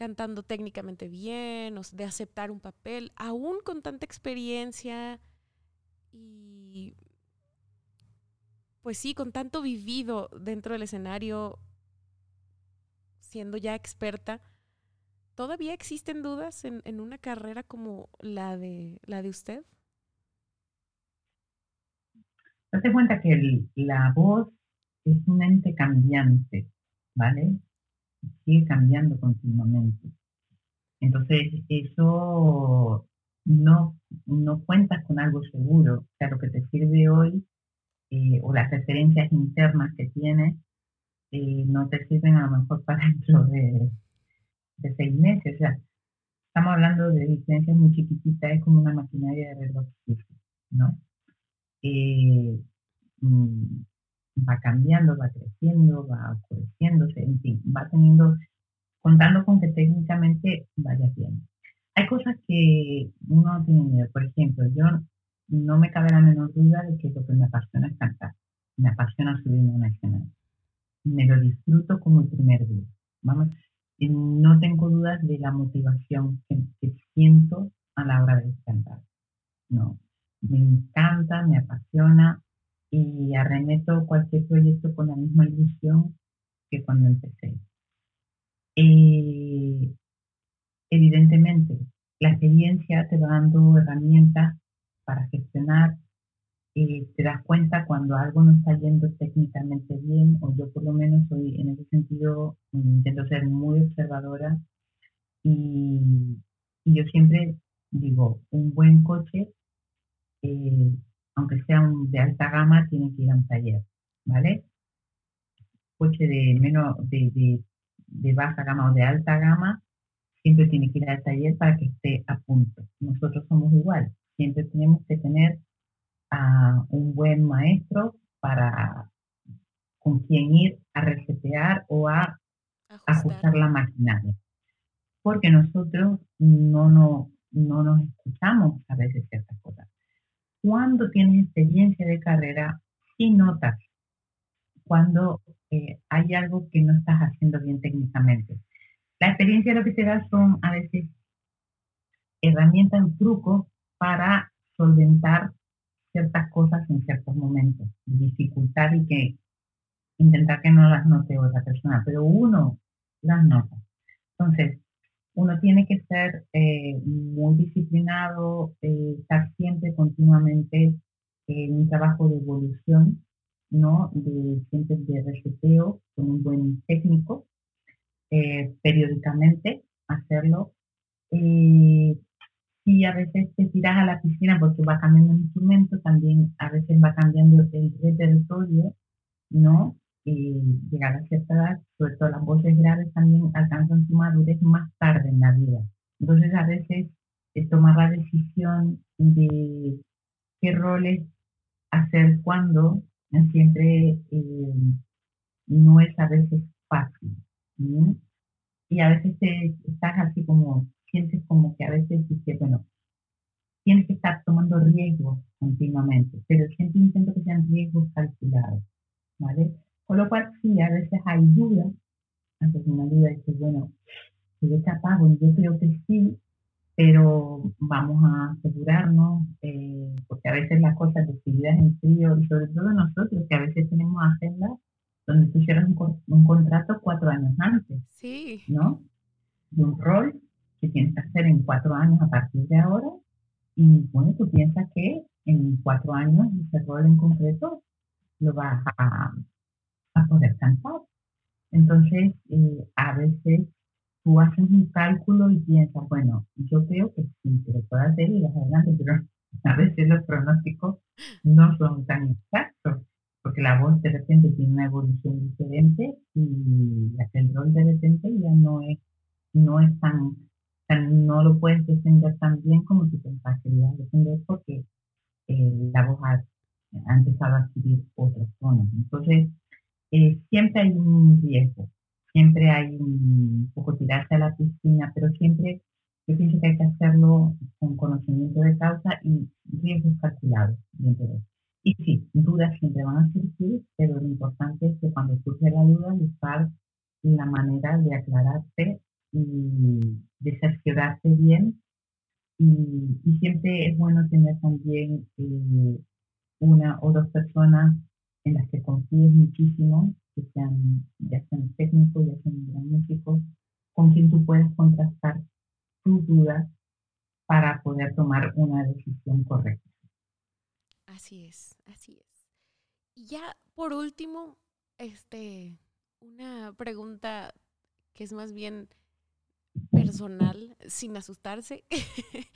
cantando técnicamente bien, o de aceptar un papel, aún con tanta experiencia y pues sí, con tanto vivido dentro del escenario, siendo ya experta, ¿todavía existen dudas en, una carrera como la de, la de usted? Date cuenta que la voz es un ente cambiante, ¿vale? Sigue cambiando continuamente. Entonces, eso no, no cuentas con algo seguro. O sea, lo que te sirve hoy eh, o las referencias internas que tienes eh, no te sirven a lo mejor para dentro de, de seis meses. O sea, estamos hablando de diferencias muy chiquititas, es como una maquinaria de reloj ¿no? Eh, mm, va cambiando, va creciendo, va oscureciéndose, en fin, va teniendo, contando con que técnicamente vaya bien. Hay cosas que uno no tiene miedo. Por ejemplo, yo no me cabe la menor duda de que lo que me apasiona es cantar. Me apasiona subirme a una escena. Me lo disfruto como el primer día. Vamos, y no tengo dudas de la motivación que, que siento a la hora de cantar. No, me encanta, me apasiona y arremeto cualquier proyecto con la misma ilusión que cuando empecé. Eh, evidentemente, la experiencia te va dando herramientas para gestionar. eh, te das cuenta cuando algo no está yendo técnicamente bien, o yo por lo menos soy en ese sentido, intento ser muy observadora y, y yo siempre digo, un buen coche, eh, aunque sea un de alta gama, tiene que ir a un taller, ¿vale? Coche de menos, de, de, de baja gama o de alta gama, siempre tiene que ir al taller para que esté a punto. Nosotros somos igual, siempre tenemos que tener a un buen maestro para con quien ir a resetear o a ajustar la maquinaria. Porque nosotros no, no, no nos escuchamos a veces ciertas cosas. Cuando tienes experiencia de carrera, sí notas cuando eh, hay algo que no estás haciendo bien técnicamente. La experiencia lo que te da son a veces herramientas trucos para solventar ciertas cosas en ciertos momentos, dificultad y que intentar que no las note otra persona, pero uno las nota. Entonces, uno tiene que ser eh, muy disciplinado, eh, estar siempre continuamente en un trabajo de evolución, ¿no? De siempre de reseteo con un buen técnico, eh, periódicamente hacerlo. si a veces te tiras a la piscina porque va cambiando el instrumento, también a veces va cambiando el repertorio, ¿no? Y llegar a cierta edad, sobre todo las voces graves también alcanzan su madurez más tarde en la vida. Entonces a veces es tomar la decisión de qué roles hacer cuando siempre eh, no es a veces fácil. Y a veces estás así como, sientes como que a veces dices, bueno, tienes que estar tomando riesgos continuamente, pero siempre intento que sean riesgos calculados, ¿vale? Con lo cual, sí, a veces hay dudas, antes una duda dice, bueno, si es capaz, bueno, yo creo que sí, pero vamos a asegurarnos, eh, porque a veces las cosas decididas en frío, y sobre todo nosotros, que a veces tenemos agendas donde tú hicieras un, un, contrato cuatro años antes, sí. ¿no? De un rol que tienes que hacer en cuatro años a partir de ahora, y bueno, tú piensas que en cuatro años ese rol en concreto lo vas a, a poder cantar. Entonces, eh, a veces tú haces un cálculo y piensas, bueno, yo creo que sí, que lo puedo hacer y vas adelante, pero a veces los pronósticos no son tan exactos, porque la voz de repente tiene una evolución diferente y el rol de repente ya no es, no es tan, tan no lo puedes defender tan bien como ibas a defender porque eh, la voz ha, ha, empezado a adquirir otros tonos. Entonces, eh, siempre hay un riesgo, siempre hay un poco tirarse a la piscina, pero siempre yo pienso que hay que hacerlo con conocimiento de causa y riesgos calculados eso. Y sí, dudas siempre van a surgir, pero lo importante es que cuando surge la duda, buscar la manera de aclararte y de cerciorarse bien. Y, y siempre es bueno tener también eh, una o dos personas en las que confíes muchísimo, que sean, ya sean técnicos, ya sean gran músicos, con quien tú puedes contrastar tus dudas para poder tomar una decisión correcta. Así es, así es. Y ya por último, este, una pregunta que es más bien personal, sin asustarse.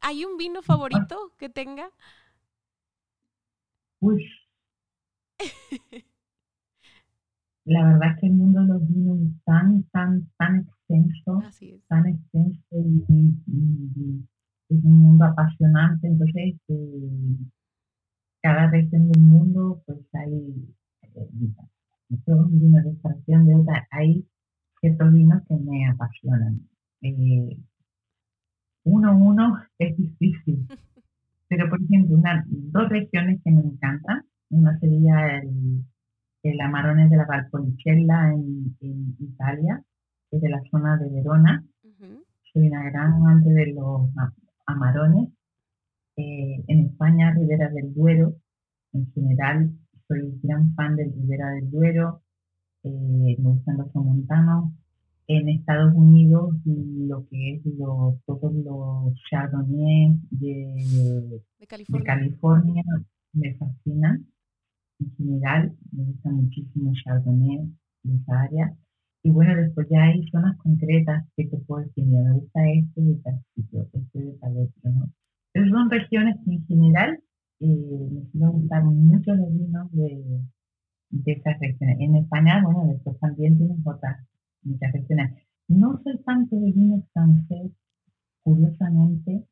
¿Hay un vino favorito que tenga? Uy. La verdad es que el mundo de los vinos es tan, tan, tan extenso, tan extenso y, y- y es un mundo apasionante. Entonces, eh, cada región del mundo, pues hay, eh, de un vino de esta región, de otra, hay ciertos vinos que me apasionan. Eh, uno a uno es difícil, pero por ejemplo, una, dos regiones que me encantan, una sería el, el Amarone de la Valpolicella en, en Italia, que es de la zona de Verona. Ujú. Soy una gran amante de los amarones. Eh, en España, Ribera del Duero. En general, soy gran fan del Ribera del Duero. Eh, me gustan los somontanos. En Estados Unidos, lo que es los, todos los chardonnay de, De de California. California me fascinan. En general, me gusta muchísimo Chardonnay de esa área. Y bueno, después ya hay zonas concretas que te puedo decir, me gusta este de tal sitio, este de tal otro, ¿no? Pero son regiones que en general eh, me suelen gustar mucho los vinos de, de esas regiones. En España, bueno, después también tienes otras muchas regiones. No soy tanto de vino francés, curiosamente.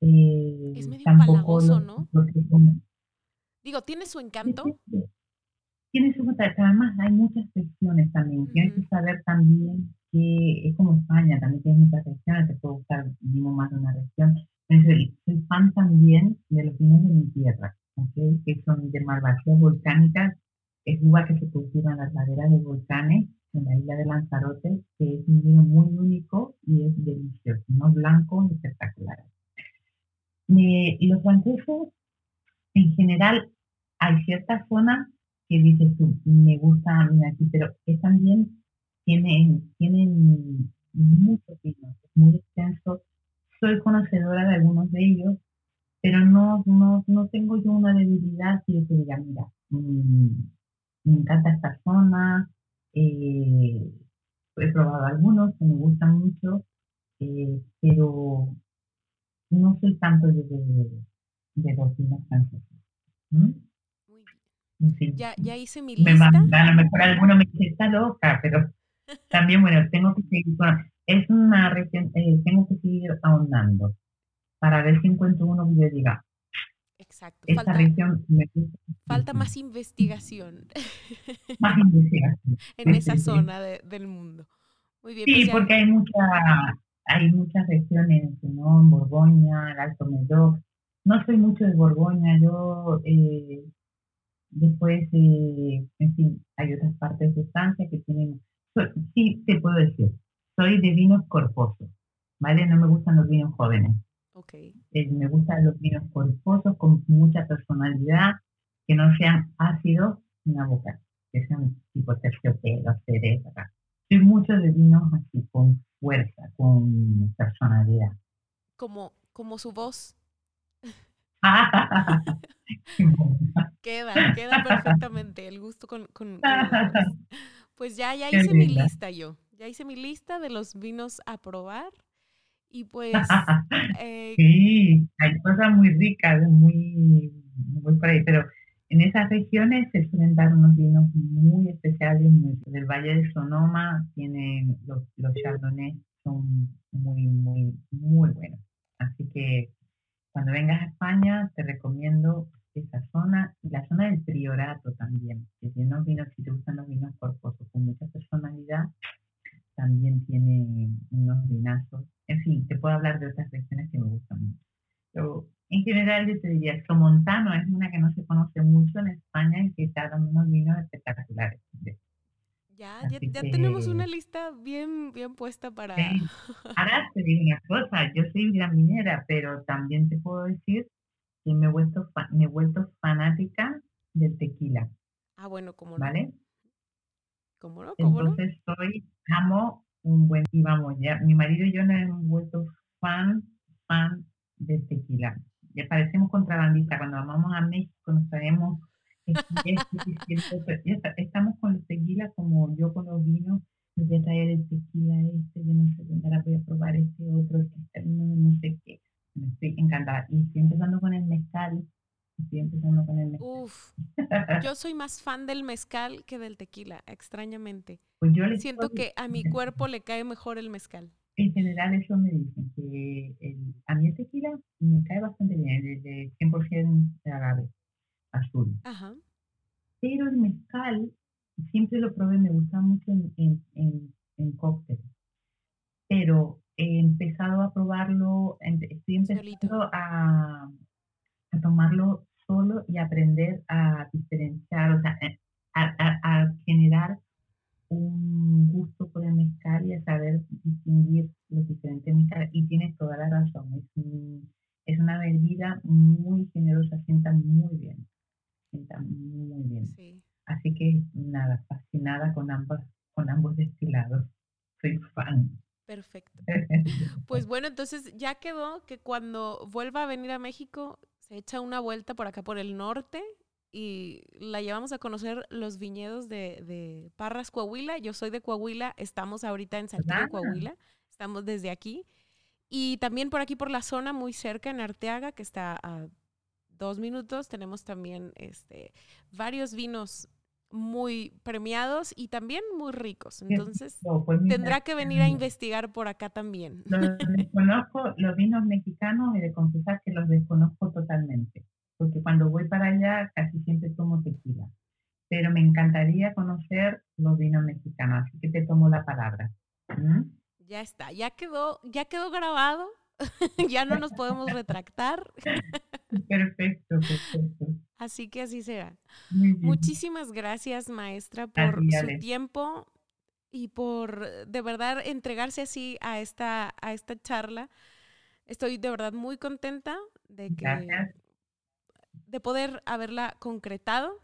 eh, Es medio tampoco empalagoso, los- ¿no? son- Digo, tiene su encanto. tiene su pero además hay muchas regiones también. Tienes que saber también que es como España, también tienes muchas regiones, te puede gustar vino más de una región. Entonces, soy fan también de los vinos de mi tierra, ¿ok? que son de malvasías volcánicas, es uva que se cultiva en las laderas de volcanes en la isla de Lanzarote, que es un vino muy único y es delicioso, no blanco espectacular. Eh, los franceses, en general, hay ciertas zonas que dices tú, me gusta mira, aquí, pero es también tienen, tienen muchos vinos, muy extenso. Soy conocedora de algunos de ellos, pero no, no, no tengo yo una debilidad que yo te diga, mira, mm, me encanta esta zona, eh, he probado algunos que me gustan mucho, eh, pero no soy tanto de, de, de los vinos franceses. ¿Mm? Fin. Ya, ya hice mi me lista. manda, a lo mejor alguno me dice, está loca, pero también, bueno, tengo que seguir con, es una región, eh, tengo que seguir ahondando para ver si encuentro uno que yo diga, Exacto. esta Falta, región me gusta. falta muchísimo". más investigación Más investigación. en Sí, esa sí, sí. zona de- del mundo. Muy bien, Sí, pues ya- porque hay mucha, hay muchas regiones, ¿no? Borgoña, el Alto Medoc. No soy mucho de Borgoña, yo eh, después, eh, en fin, hay otras partes de Francia que tienen, sí te puedo decir, soy de vinos corposos, ¿vale? No me gustan los vinos jóvenes. ok. Eh, me gustan los vinos corposos con mucha personalidad, que no sean ácidos en la boca, que sean tipo terciopelo, cereza. Soy mucho de vinos así, con fuerza, con personalidad. Como, como su voz queda, queda perfectamente el gusto con, con-. Pues ya, ya hice mi lista yo. Ya hice mi lista de los vinos a probar. Y pues, eh, sí, hay cosas muy ricas, muy, muy por ahí, pero en esas regiones se suelen dar unos vinos muy especiales. muy- del Valle de Sonoma tienen los, los chardonnays, son muy, muy, muy buenos. Así que cuando vengas a España, te recomiendo esa zona y la zona del Priorato también, que tiene unos vinos, si te gustan los vinos corposos con mucha personalidad, también tiene unos vinazos. En fin, te puedo hablar de otras regiones que me gustan mucho. Pero en general yo te diría, Somontano es una que no se conoce mucho en España y que está dando unos vinos espectaculares. Ya, Ya, tenemos una lista bien, bien puesta para... sí. Ahora te digo una cosa, yo soy gran minera, pero también te puedo decir que me he vuelto, fa- me he vuelto fanática del tequila, Ah, bueno, cómo no, ¿vale? cómo no, cómo no. Entonces soy, amo un buen, y vamos, ya, mi marido y yo nos hemos vuelto fan, fan del tequila. Ya parecemos contrabandistas, cuando vamos a México nos traemos estamos con los tequilas como yo con los vinos, les voy a traer el tequila este, yo no sé dónde, ahora voy a probar este otro, este, no, no sé qué. Me estoy encantada. Y estoy empezando con el mezcal, estoy empezando con el mezcal. Uf, yo soy más fan del mezcal que del tequila, extrañamente. Pues yo Siento que a mi cuerpo le cae mejor el mezcal. En general eso me dicen, que el, a mí el tequila me cae bastante bien, el de 100% de agave azul. Ajá. Pero el mezcal siempre lo probé, me gusta mucho en, en, en, en cóctel. Pero he empezado a probarlo, em- estoy empezando a, a tomarlo solo y aprender a diferenciar, o sea, eh, a, a- a generar un gusto por el mezcal y a saber distinguir los diferentes mezcales. Y tienes toda la razón, es, un- es una bebida muy generosa, sienta muy bien, muy bien. Sí. Así que nada, fascinada con ambos, con ambos destilados. Soy fan. Perfecto. Pues bueno, entonces ya quedó que cuando vuelva a venir a México se echa una vuelta por acá por el norte y la llevamos a conocer los viñedos de, de Parras, Coahuila. Yo soy de Coahuila, estamos ahorita en Saltillo, Ah. Coahuila, estamos desde aquí. Y también por aquí por la zona muy cerca, en Arteaga, que está a dos minutos, tenemos también este, varios vinos muy premiados y también muy ricos. Entonces, No, pues mira, tendrá que venir a investigar por acá también. Los desconozco, los vinos mexicanos, y de confesar que los desconozco totalmente, porque cuando voy para allá casi siempre tomo tequila. Pero me encantaría conocer los vinos mexicanos, así que te tomo la palabra. ¿Mm? Ya está, ya quedó, ya quedó grabado. ya no nos podemos retractar. Perfecto, perfecto. Así que así será. Muchísimas gracias, maestra, por ti, su tiempo y por de verdad entregarse así a esta, a esta charla. Estoy de verdad muy contenta de que Gracias. de poder haberla concretado.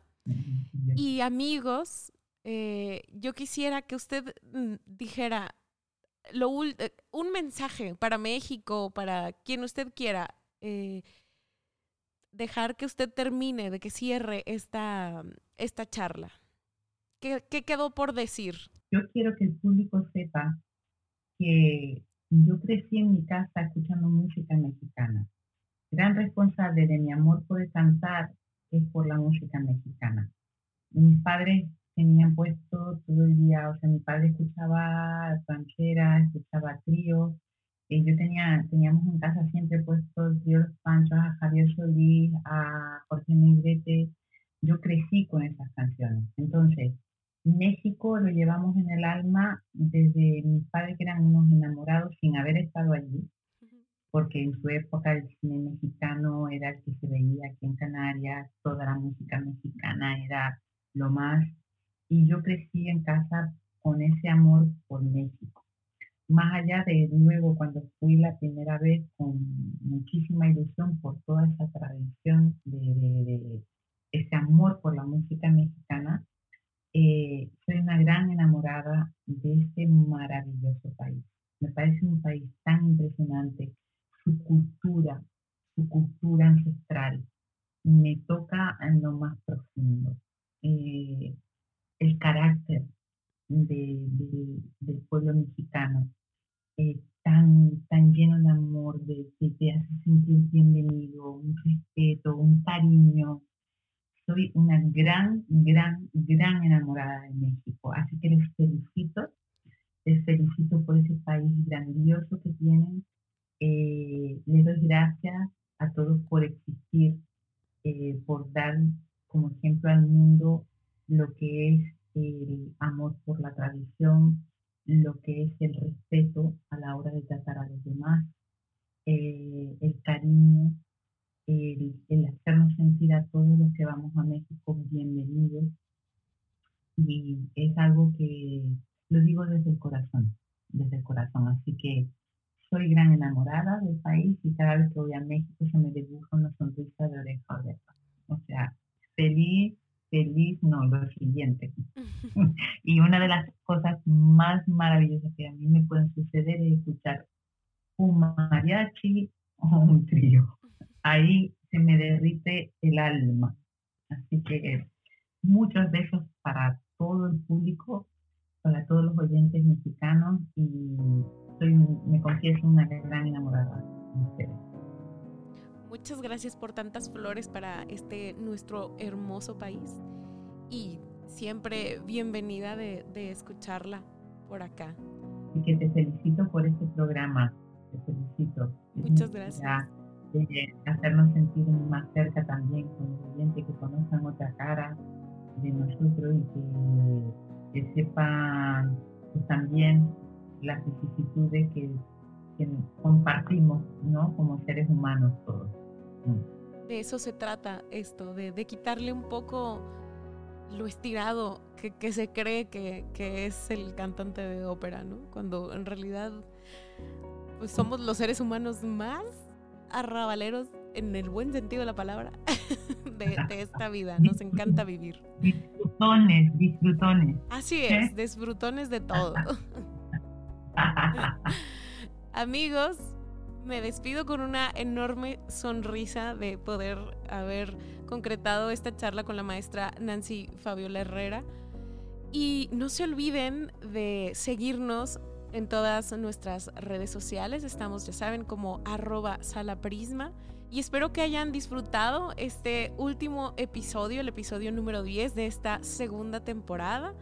Y amigos, eh, yo quisiera que usted mm, dijera lo eh, un mensaje para México, para quien usted quiera, eh, dejar que usted termine, de que cierre esta, esta charla. ¿Qué, qué quedó por decir? Yo quiero que el público sepa que yo crecí en mi casa escuchando música mexicana. Gran responsable de mi amor por el cantar es por la música mexicana. Mis padres tenían puesto todo el día, o sea, mi padre escuchaba ranchera, escuchaba tríos. Eh, yo tenía, teníamos en casa siempre puesto el trío Los Panchos, a Javier Solís, a Jorge Negrete. Yo crecí con esas canciones. Entonces, México lo llevamos en el alma desde mis padres que eran unos enamorados sin haber estado allí, porque en su época el cine mexicano era el que se veía aquí en Canarias, toda la música mexicana era lo más, y yo crecí en casa con ese amor por México. Más allá de luego cuando fui la primera vez con muchísima ilusión por toda esa tradición de, de- de ese amor por la música mexicana, eh, soy una gran enamorada de este maravilloso país. Me parece un país tan impresionante, su cultura, su cultura ancestral, me toca en lo más profundo. Eh, el carácter de- de- del pueblo mexicano, eh, tan, tan lleno de amor, de que te hace sentir bienvenido, un respeto, un cariño, soy una gran, gran, gran enamorada de México. Así que les felicito, les felicito por ese país grandioso que tienen. Nuestro hermoso país y siempre bienvenida de, de escucharla por acá. Y que te felicito por este programa, te felicito. Muchas gracias. De hacernos sentir más cerca también con los oyentes que conozcan otra cara de nosotros y que, que sepan pues, también las vicisitudes que, que compartimos, ¿no? Como seres humanos todos. Mm. De eso se trata esto, de, de quitarle un poco lo estirado que, que se cree que, que, es el cantante de ópera, ¿no? Cuando en realidad pues somos los seres humanos más arrabaleros en el buen sentido de la palabra de, de esta vida. Nos encanta vivir. Disfrutones, disfrutones. Así es, disfrutones de todo. Amigos, me despido con una enorme sonrisa de poder haber concretado esta charla con la maestra Nancy Fabiola Herrera. Y no se olviden de seguirnos en todas nuestras redes sociales. Estamos, ya saben, como arroba salaprisma. Y espero que hayan disfrutado este último episodio, el episodio número 10 de esta segunda temporada.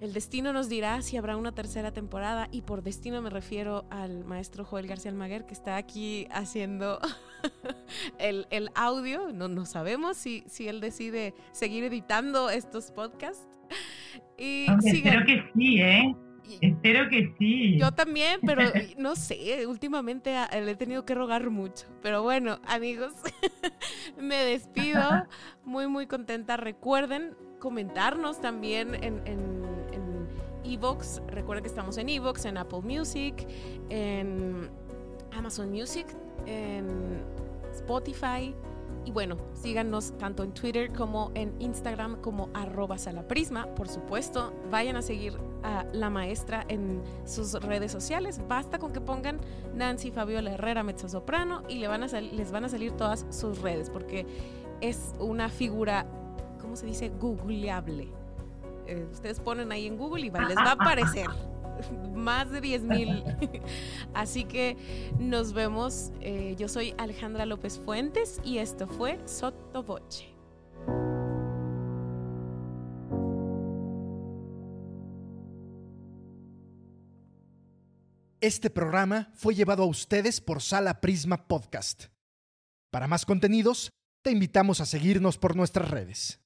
El destino nos dirá si habrá una tercera temporada y por destino me refiero al maestro Joel García Almaguer que está aquí haciendo el, el, audio. No, no sabemos si, si él decide seguir editando estos podcasts. Y Hombre, espero que sí, ¿eh? Espero que sí. Yo también, pero no sé, últimamente le he tenido que rogar mucho. Pero bueno, amigos, me despido. Muy, muy contenta. Recuerden comentarnos también en, en Evox. Recuerden que estamos en Evox, en Apple Music, en Amazon Music, en Spotify. Y bueno, síganos tanto en Twitter como en Instagram como arroba salaprisma. Por supuesto, vayan a seguir a la maestra en sus redes sociales. Basta con que pongan Nancy Fabiola Herrera Mezzosoprano y le van a les van a salir todas sus redes porque es una figura, ¿cómo se dice? Googleable. Eh, ustedes ponen ahí en Google y les va a aparecer más de 10 mil. Así que nos vemos. Eh, yo soy Alejandra López Fuentes y esto fue Sotto Voce. Este programa fue llevado a ustedes por Sala Prisma Podcast. Para más contenidos, te invitamos a seguirnos por nuestras redes.